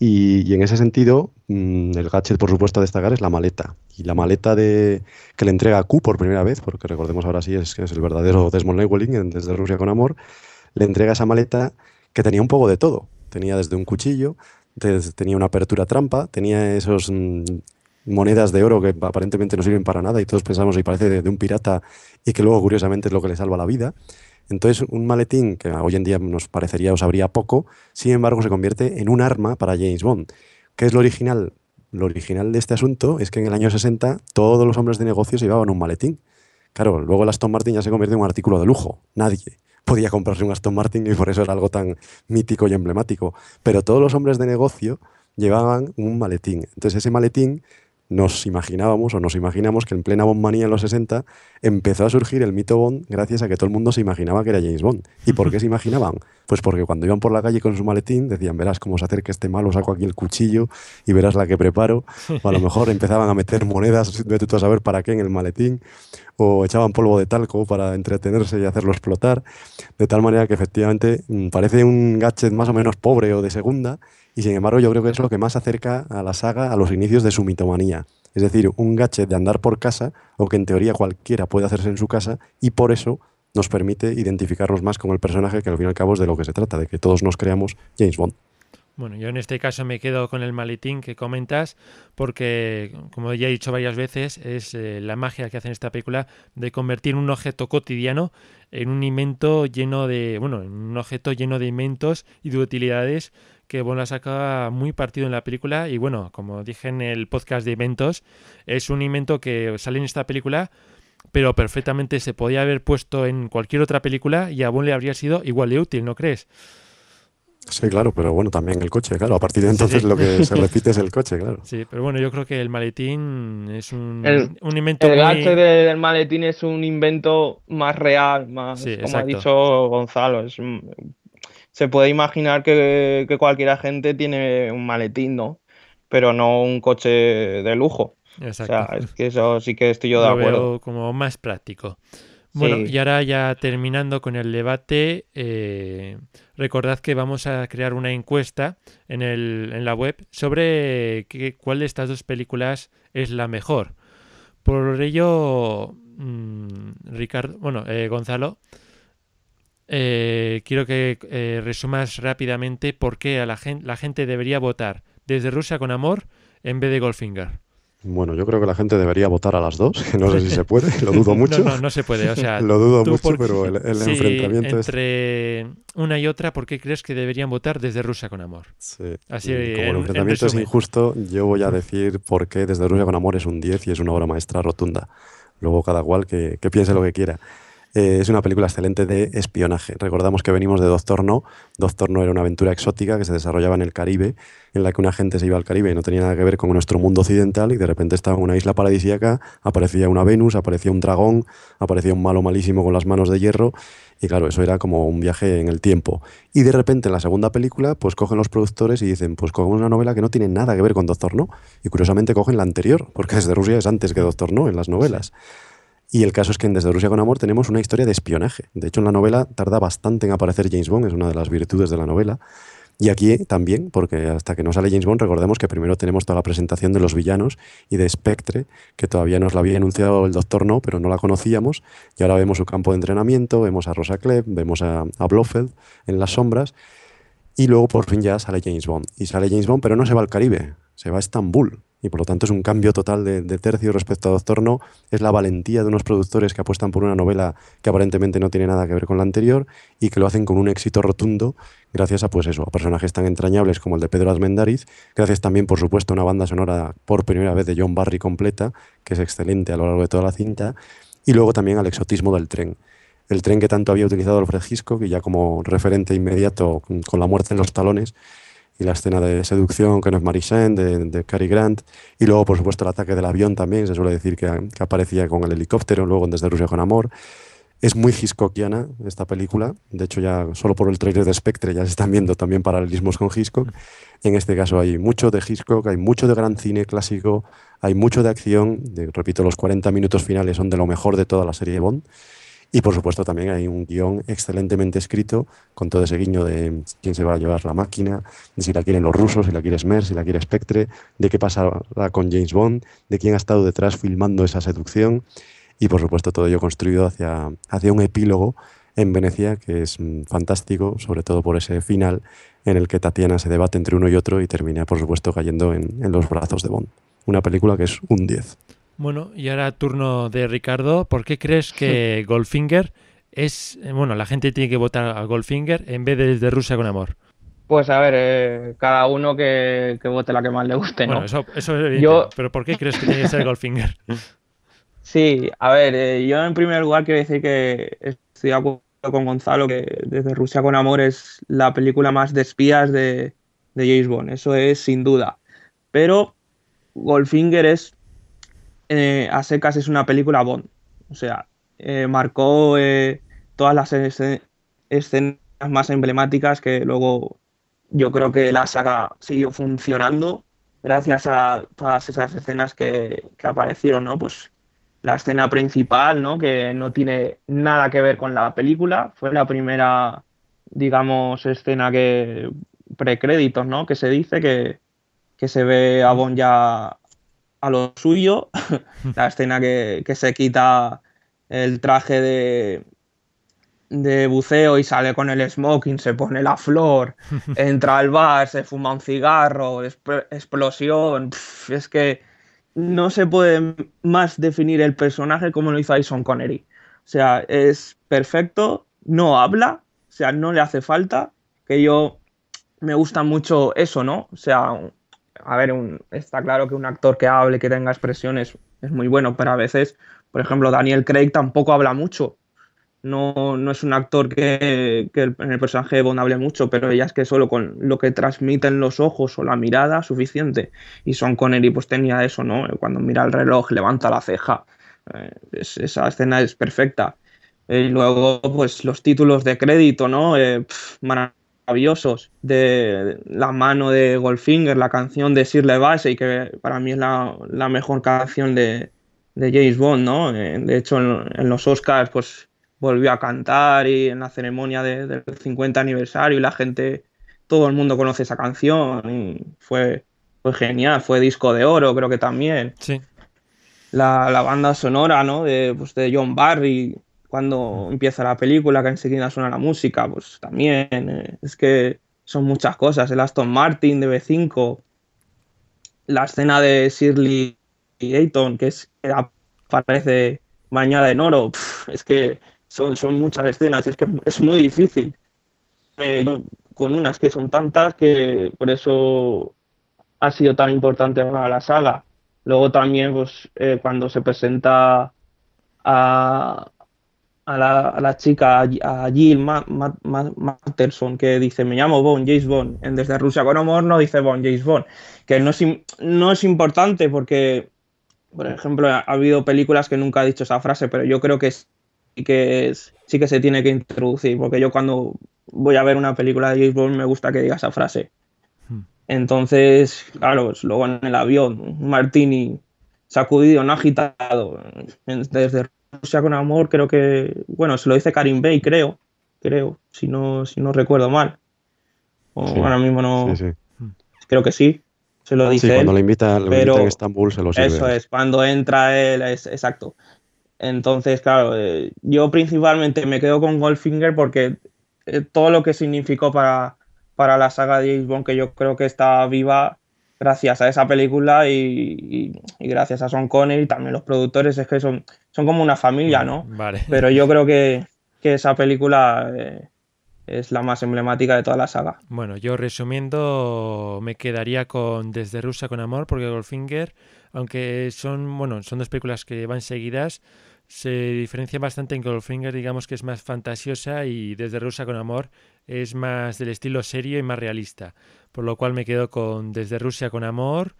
Y, en ese sentido, mm, el gadget, por supuesto, a destacar es la maleta. Y la maleta de, que le entrega a Q por primera vez, porque recordemos ahora sí es es el verdadero Desmond Llewellyn desde Rusia con Amor, le entrega esa maleta que tenía un poco de todo. Tenía desde un cuchillo, tenía una apertura trampa, tenía esos mm, monedas de oro que aparentemente no sirven para nada y todos pensamos y parece de, un pirata y que luego curiosamente es lo que le salva la vida. Entonces, un maletín que hoy en día nos parecería o sabría poco, sin embargo, se convierte en un arma para James Bond. ¿Qué es lo original? Lo original de este asunto es que en el año 60 todos los hombres de negocios llevaban un maletín. Claro, luego el Aston Martin ya se convierte en un artículo de lujo. Nadie podía comprarse un Aston Martin y por eso era algo tan mítico y emblemático. Pero todos los hombres de negocio llevaban un maletín. Entonces ese maletín nos imaginábamos o nos imaginamos que en plena Bondmanía en los 60 empezó a surgir el mito Bond gracias a que todo el mundo se imaginaba que era James Bond. ¿Y por qué se imaginaban? Pues porque cuando iban por la calle con su maletín decían, verás cómo se acerca este malo, saco aquí el cuchillo y verás la que preparo. O a lo mejor empezaban a meter monedas, de tú a saber para qué en el maletín, o echaban polvo de talco para entretenerse y hacerlo explotar. De tal manera que efectivamente mm, parece un gadget más o menos pobre o de segunda, y sin embargo, yo creo que es lo que más acerca a la saga a los inicios de su mitomanía. Es decir, un gadget de andar por casa, o que en teoría cualquiera puede hacerse en su casa, y por eso nos permite identificarnos más con el personaje, que al fin y al cabo es de lo que se trata, de que todos nos creamos James Bond. Bueno, yo en este caso me quedo con el maletín que comentas, porque, como ya he dicho varias veces, es eh, la magia que hace en esta película de convertir un objeto cotidiano en un invento lleno de, bueno, en un objeto lleno de inventos y de utilidades que bueno, la saca muy partido en la película y bueno, como dije en el podcast de eventos, es un invento que sale en esta película, pero perfectamente se podía haber puesto en cualquier otra película y a Bond le habría sido igual de útil, ¿no crees? Sí, claro, pero bueno, también el coche, claro. A partir de entonces lo que se repite es el coche, claro. Sí, pero bueno, yo creo que el maletín es un, un invento. El gancho del maletín es un invento más real, más, como ha dicho Gonzalo. Es se puede imaginar que, cualquier gente tiene un maletín, ¿no? Pero no un coche de lujo. Exacto. O sea, es que eso sí que estoy yo de acuerdo. como más práctico. Bueno, y ahora ya terminando con el debate, eh, recordad que vamos a crear una encuesta en, el, en la web sobre cuál de estas dos películas es la mejor. Por ello, mm, Ricardo, bueno, eh, Gonzalo, eh, quiero que eh, resumas rápidamente por qué a la, gente, la gente debería votar desde Rusia con amor en vez de Goldfinger. Bueno, yo creo que la gente debería votar a las dos, que no sé si se puede, lo dudo mucho. No, no, se puede, o sea... lo dudo mucho, pero el, enfrentamiento entre una y otra, ¿por qué crees que deberían votar desde Rusia con amor? Sí. Así, como el enfrentamiento es injusto, yo voy a decir por qué desde Rusia con amor es un 10 y es una obra maestra rotunda. Luego cada cual que piense lo que quiera. Eh, es una película excelente de espionaje. Recordamos que venimos de Doctor No. Doctor No era una aventura exótica que se desarrollaba en el Caribe, en la que una gente se iba al Caribe y no tenía nada que ver con nuestro mundo occidental y de repente estaba en una isla paradisíaca, aparecía una Venus, aparecía un dragón, aparecía un malo malísimo con las manos de hierro y claro, eso era como un viaje en el tiempo. Y de repente en la segunda película, pues cogen los productores y dicen, pues cogemos una novela que no tiene nada que ver con Doctor No. Y curiosamente cogen la anterior, porque desde Rusia es antes que Doctor No en las novelas. Y el caso es que en Desde Rusia con Amor tenemos una historia de espionaje. De hecho, en la novela tarda bastante en aparecer James Bond, es una de las virtudes de la novela. Y aquí también, porque hasta que no sale James Bond, recordemos que primero tenemos toda la presentación de los villanos y de Spectre, que todavía nos la había anunciado el Doctor No, pero no la conocíamos. Y ahora vemos su campo de entrenamiento, vemos a Rosa Klebb, vemos a, a Blofeld en las sombras. Y luego por fin ya sale James Bond. Y sale James Bond, pero no se va al Caribe, se va a Estambul y por lo tanto es un cambio total de, tercio respecto a Doctor No. Es la valentía de unos productores que apuestan por una novela que aparentemente no tiene nada que ver con la anterior y que lo hacen con un éxito rotundo gracias a pues eso, a personajes tan entrañables como el de Pedro Azmendariz, gracias también por supuesto a una banda sonora por primera vez de John Barry completa, que es excelente a lo largo de toda la cinta, y luego también al exotismo del tren. El tren que tanto había utilizado Alfred Hitchcock y ya como referente inmediato con la muerte en los talones, y la escena de seducción que no es Marisen, de, de Cary Grant, y luego, por supuesto, el ataque del avión también, se suele decir que, aparecía con el helicóptero, luego en Desde Rusia con Amor. Es muy Hitchcockiana esta película, de hecho ya solo por el trailer de Spectre ya se están viendo también paralelismos con Hitchcock. En este caso hay mucho de Hitchcock, hay mucho de gran cine clásico, hay mucho de acción, repito, los 40 minutos finales son de lo mejor de toda la serie de Bond Y por supuesto también hay un guion excelentemente escrito con todo ese guiño de quién se va a llevar la máquina, de si la quieren los rusos, si la quiere Smer, si la quiere Spectre, de qué pasará con James Bond, de quién ha estado detrás filmando esa seducción y por supuesto todo ello construido hacia, hacia un epílogo en Venecia que es mm, fantástico, sobre todo por ese final en el que Tatiana se debate entre uno y otro y termina por supuesto cayendo en, en los brazos de Bond. Una película que es un 10. Bueno, y ahora turno de Ricardo. ¿Por qué crees que Goldfinger es. Eh, bueno, la gente tiene que votar a Goldfinger en vez de desde Rusia con amor? Pues a ver, eh, cada uno que, vote la que más le guste, ¿no? Bueno, eso, eso es evidente, pero ¿por qué crees que tiene que ser Goldfinger? Sí, a ver, eh, yo en primer lugar quiero decir que estoy de acuerdo con Gonzalo que desde Rusia con amor es la película más de espías de, de James Bond, eso es sin duda. Pero Goldfinger es eh, a secas es una película Bond. O sea, eh, marcó eh, todas las escenas más emblemáticas que luego yo creo que la saga siguió funcionando gracias a todas esas escenas que, aparecieron, ¿no? Pues la escena principal, ¿no? Que no tiene nada que ver con la película. Fue la primera, digamos, escena que precréditos, ¿no? Que se dice que, que se ve a Bond ya a lo suyo, la escena que, se quita el traje de, de buceo y sale con el smoking, se pone la flor, entra al bar, se fuma un cigarro, explosión. es que no se puede más definir el personaje como lo hizo Ison Connery. O sea, es perfecto, no habla, o sea, no le hace falta, que yo me gusta mucho eso, ¿no? O sea, a ver, está claro que un actor que hable, que tenga expresiones, es muy bueno, pero a veces, por ejemplo, Daniel Craig tampoco habla mucho. No, no es un actor que, en el personaje de Bond hable mucho, pero ella es que solo con lo que transmiten los ojos o la mirada, suficiente. Y Son Connery pues tenía eso, ¿no? Cuando mira el reloj, levanta la ceja. Eh, esa escena es perfecta. Y luego, pues los títulos de crédito, ¿no? Eh, maravillosos de la mano de Goldfinger, la canción de Shirley Bassey, que para mí es la, mejor canción de, de, James Bond, ¿no? Eh, de hecho, en, los Oscars, pues volvió a cantar y en la ceremonia del 50 aniversario y la gente, todo el mundo conoce esa canción y fue, fue genial, fue disco de oro, creo que también. Sí. La, la banda sonora, ¿no? De, pues, de John Barry, cuando empieza la película, que enseguida suena la música, pues también eh, es que son muchas cosas. El Aston Martin de B5, la escena de Shirley y Ayton, que es que aparece bañada en oro, es que son, son muchas escenas, es que es muy difícil. Eh, con unas que son tantas que por eso ha sido tan importante para la saga. Luego también, pues, eh, cuando se presenta a, a la, a la chica, a Jill Matterson, que dice, me llamo Bond, James Bond. En Desde Rusia con Amor no dice Bond, James Bond. Que no es, no es importante porque, por ejemplo, ha, habido películas que nunca ha dicho esa frase, pero yo creo que sí que, es, sí que se tiene que introducir, porque yo cuando voy a ver una película de James Bond me gusta que diga esa frase. Hmm. Entonces, claro, pues, luego en el avión, martini sacudido, no agitado, desde sea con amor, creo que, bueno, se lo dice Karim Bey, creo, creo, si no, si no recuerdo mal. O ahora mismo no. Creo que sí. Se lo dice. cuando le invita, pero en Estambul se lo sirve. Eso es, cuando entra él, es exacto. Entonces, claro, eh, yo principalmente me quedo con Goldfinger porque eh, todo lo que significó para, para la saga de James Bond, que yo creo que está viva gracias a esa película y, gracias a Son Connery y también los productores, es que son, son como una familia, ¿no? Vale. Pero yo creo que, esa película eh, es la más emblemática de toda la saga. Bueno, yo resumiendo, me quedaría con Desde Rusia con Amor, porque Goldfinger, aunque son, bueno, son dos películas que van seguidas, se diferencia bastante en Goldfinger, digamos que es más fantasiosa y Desde Rusia con Amor es más del estilo serio y más realista. Por lo cual me quedo con Desde Rusia con Amor,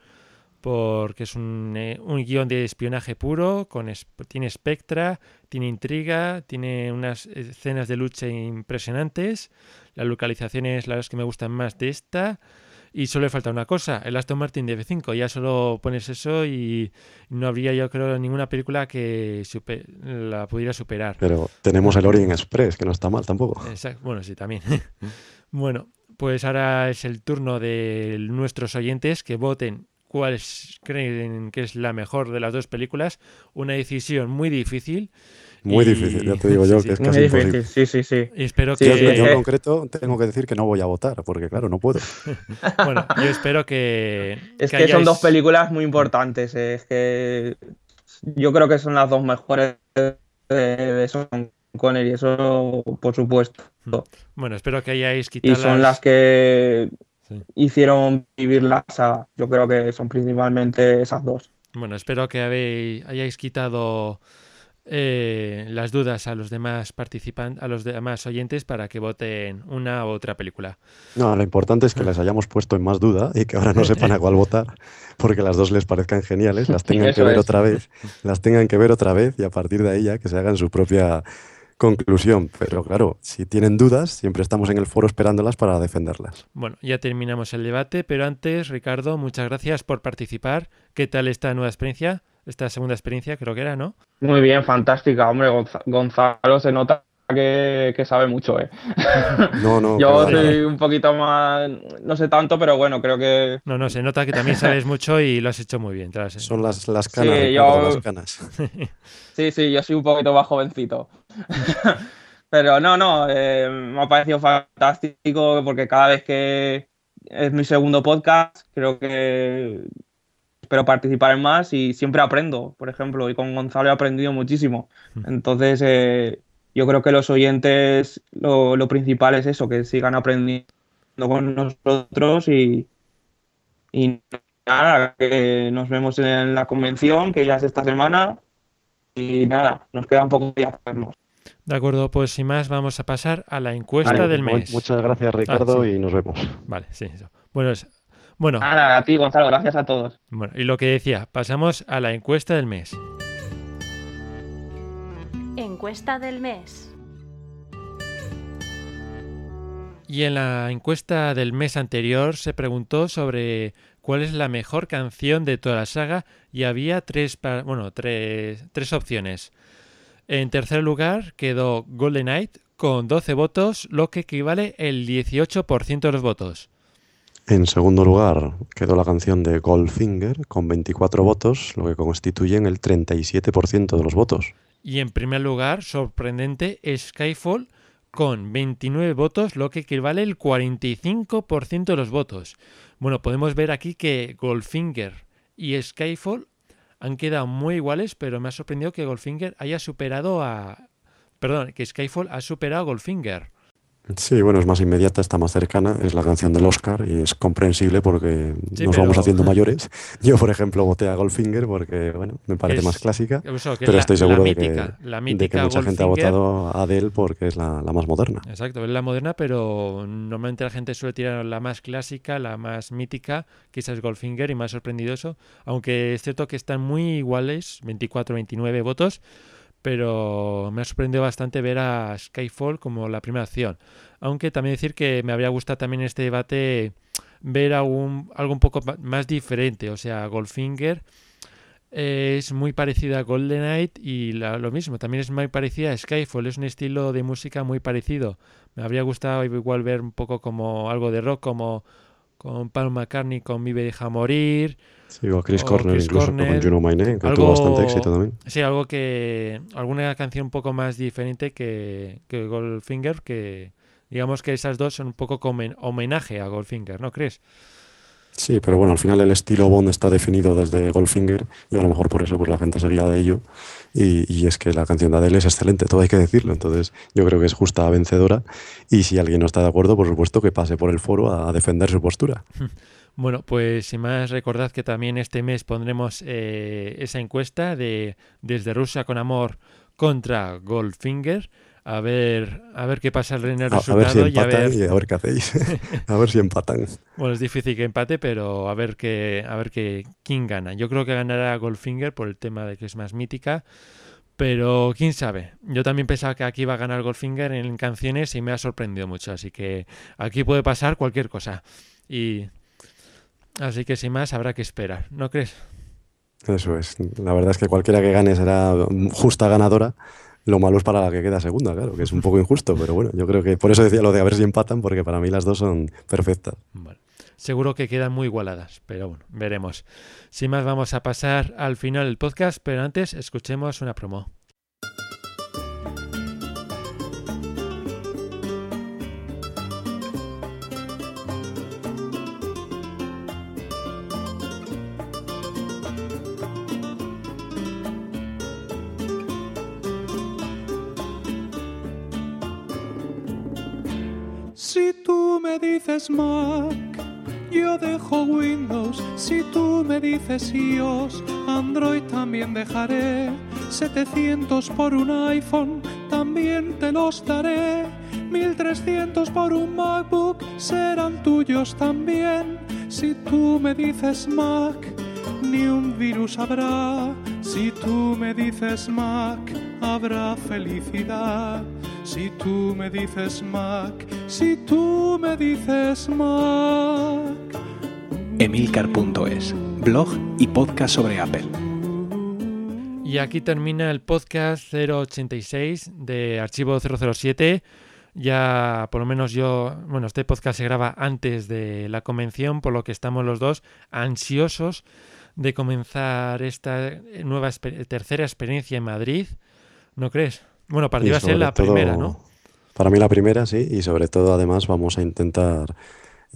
porque es un, eh, un guion de espionaje puro, con tiene espectra, tiene intriga, tiene unas escenas de lucha impresionantes. Las localizaciones, la verdad es que me gustan más de esta. Y solo le falta una cosa, el Aston Martin DB5. Ya solo pones eso y no habría, yo creo, ninguna película que la pudiera superar. Pero tenemos el Orient Express, que no está mal tampoco. Exacto. Bueno, sí, también. bueno, pues ahora es el turno de nuestros oyentes que voten cuál creen que es la mejor de las dos películas. Una decisión muy difícil. Muy difícil, ya te digo yo que es casi imposible. Sí, sí, sí. Y espero que... Yo en concreto tengo que decir que no voy a votar, porque claro, no puedo. bueno, yo espero que... Es que, son dos películas muy importantes. Eh, es que yo creo que son las dos mejores de, de Sean Connery, eso por supuesto. Hmm. Bueno, espero que hayáis quitado. Y son las que hicieron vivir la saga. Yo creo que son principalmente esas dos. Bueno, espero que hayáis quitado eh, las dudas a los demás participantes, a los demás oyentes para que voten una u otra película. No, lo importante es que les hayamos puesto en más duda y que ahora no sepan a cuál votar, porque las dos les parezcan geniales, las tengan que ver otra vez, las tengan que ver otra vez y a partir de ahí ya que se hagan su propia conclusión. Pero claro, si tienen dudas, siempre estamos en el foro esperándolas para defenderlas. Bueno, ya terminamos el debate, pero antes, Ricardo, muchas gracias por participar. ¿Qué tal esta nueva experiencia? Esta segunda experiencia, creo que era, ¿no? Muy bien, fantástica. Hombre, Gonzalo se nota que, sabe mucho, ¿eh? No, no. Yo soy un poquito más, no sé tanto, pero bueno, creo que... No, no, se nota que también sabes mucho y lo has hecho muy bien. Son las, las canas, sí, las canas. Sí, sí, yo soy un poquito más jovencito. pero no, no, eh, me ha parecido fantástico porque cada vez que es mi segundo podcast, creo que espero participar en más y siempre aprendo, por ejemplo, y con Gonzalo he aprendido muchísimo. Mm. Entonces, eh, yo creo que los oyentes lo, principal es eso, que sigan aprendiendo con nosotros y, y nada, que nos vemos en la convención, que ya es esta semana, y nada, nos queda un poco de hacernos. De acuerdo, pues sin más vamos a pasar a la encuesta del mes. Muchas gracias Ricardo ah, y nos vemos. Vale, sí, eso. Bueno, bueno. Nada, a ti Gonzalo, gracias a todos. Bueno, y lo que decía, pasamos a la encuesta del mes. Encuesta del mes. Y en la encuesta del mes anterior se preguntó sobre cuál es la mejor canción de toda la saga y había tres, bueno, tres, tres opciones. En tercer lugar quedó Golden Knight con 12 votos, lo que equivale el 18% de los votos. En segundo lugar quedó la canción de Goldfinger con 24 votos, lo que constituyen el 37% de los votos. Y en primer lugar, sorprendente, Skyfall con 29 votos, lo que equivale al 45% de los votos. Bueno, podemos ver aquí que Goldfinger y Skyfall han quedado muy iguales, pero me ha sorprendido que Goldfinger haya superado a... Perdón, que Skyfall ha superado a Goldfinger. Sí, bueno, es más inmediata, está más cercana, es la canción del Oscar y es comprensible porque nos vamos haciendo mayores. Yo, por ejemplo, voté a Goldfinger porque, bueno, me parece más clásica, pero estoy seguro de, que, mucha gente ha votado a Adele porque es la, más moderna. Exacto, es la moderna, pero normalmente la gente suele tirar la más clásica, la más mítica, quizás Goldfinger, y ha sorprendido eso, aunque es cierto que están muy iguales, 24-29 votos, pero me ha sorprendido bastante ver a Skyfall como la primera opción. Aunque también decir que me habría gustado también en este debate ver algo un poco más diferente. O sea, Goldfinger es muy parecida a Golden Knight y lo mismo, también es muy parecida a Skyfall. Es un estilo de música muy parecido. Me habría gustado igual ver un poco como algo de rock, como con Paul McCartney con Mi Deja Morir Sí, o Chris Cornell, incluso con You Know My Name, que tuvo bastante éxito también. Sí, algo que. alguna canción un poco más diferente que, que Goldfinger, que digamos que esas dos son un poco como homenaje a Goldfinger, ¿no crees? Sí, pero bueno, al final el estilo Bond está definido desde Goldfinger y a lo mejor por eso pues la gente se de ello. Y, y, es que la canción de Adele es excelente, todo hay que decirlo. Entonces yo creo que es justa vencedora y si alguien no está de acuerdo, por supuesto que pase por el foro a defender su postura. Bueno, pues sin más, recordad que también este mes pondremos eh, esa encuesta de Desde Rusia con Amor contra Goldfinger. A ver, a ver qué pasa en el resultado. A ver si empatan y a ver, qué hacéis. a ver si empatan. Bueno, es difícil que empate, pero a ver qué, a ver qué, quién gana. Yo creo que ganará Goldfinger por el tema de que es más mítica. Pero quién sabe. Yo también pensaba que aquí iba a ganar Goldfinger en canciones y me ha sorprendido mucho. Así que aquí puede pasar cualquier cosa. Y Así que sin más habrá que esperar, ¿no crees? Eso es. La verdad es que cualquiera que gane será justa ganadora. Lo malo es para la que queda segunda, claro, que es un poco injusto, pero bueno, yo creo que por eso decía lo de a ver si empatan, porque para mí las dos son perfectas. Seguro que quedan muy igualadas, pero bueno, veremos. Sin más, vamos a pasar al final del podcast, pero antes escuchemos una promo. Dices Mac, yo dejo Windows. Si tú me dices iOS, Android también dejaré. 700 por un iPhone, también te los daré. 1300 por un MacBook, serán tuyos también. Si tú me dices Mac, ni un virus habrá. Si tú me dices Mac, habrá felicidad. Si tú me dices Mac, si tú me dices Mac. Emilcar.es, blog y podcast sobre Apple. Y aquí termina el podcast 086 de Archivo 007. Ya, por lo menos yo, bueno, este podcast se graba antes de la convención, por lo que estamos los dos ansiosos de comenzar esta nueva tercera experiencia en Madrid. ¿No crees? Bueno, para ti va a ser la primera, ¿no? Para mí la primera, sí, y sobre todo además vamos a intentar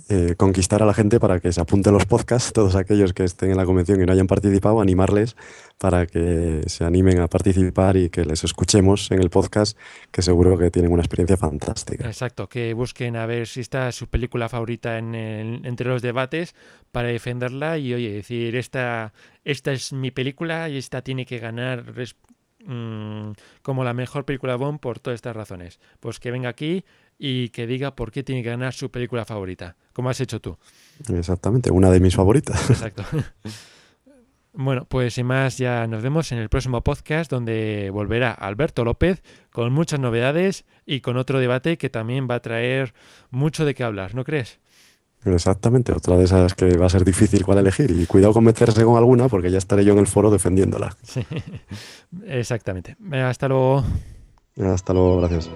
eh, conquistar a la gente para que se apunten los podcasts, todos aquellos que estén en la convención y no hayan participado, animarles para que se animen a participar y que les escuchemos en el podcast, que seguro que tienen una experiencia fantástica. Exacto, que busquen a ver si está su película favorita en entre los debates para defenderla y, oye, decir, esta, esta es mi película y esta tiene que ganar Mm, como la mejor película Bond por todas estas razones. Pues que venga aquí y que diga por qué tiene que ganar su película favorita, como has hecho tú. Exactamente, una de mis favoritas. Exacto. Bueno, pues sin más ya nos vemos en el próximo podcast donde volverá Alberto López con muchas novedades y con otro debate que también va a traer mucho de qué hablar, ¿no crees? Exactamente, otra de esas que va a ser difícil cuál elegir. Y cuidado con meterse con alguna porque ya estaré yo en el foro defendiéndola. exactamente. Hasta luego. Hasta luego, gracias.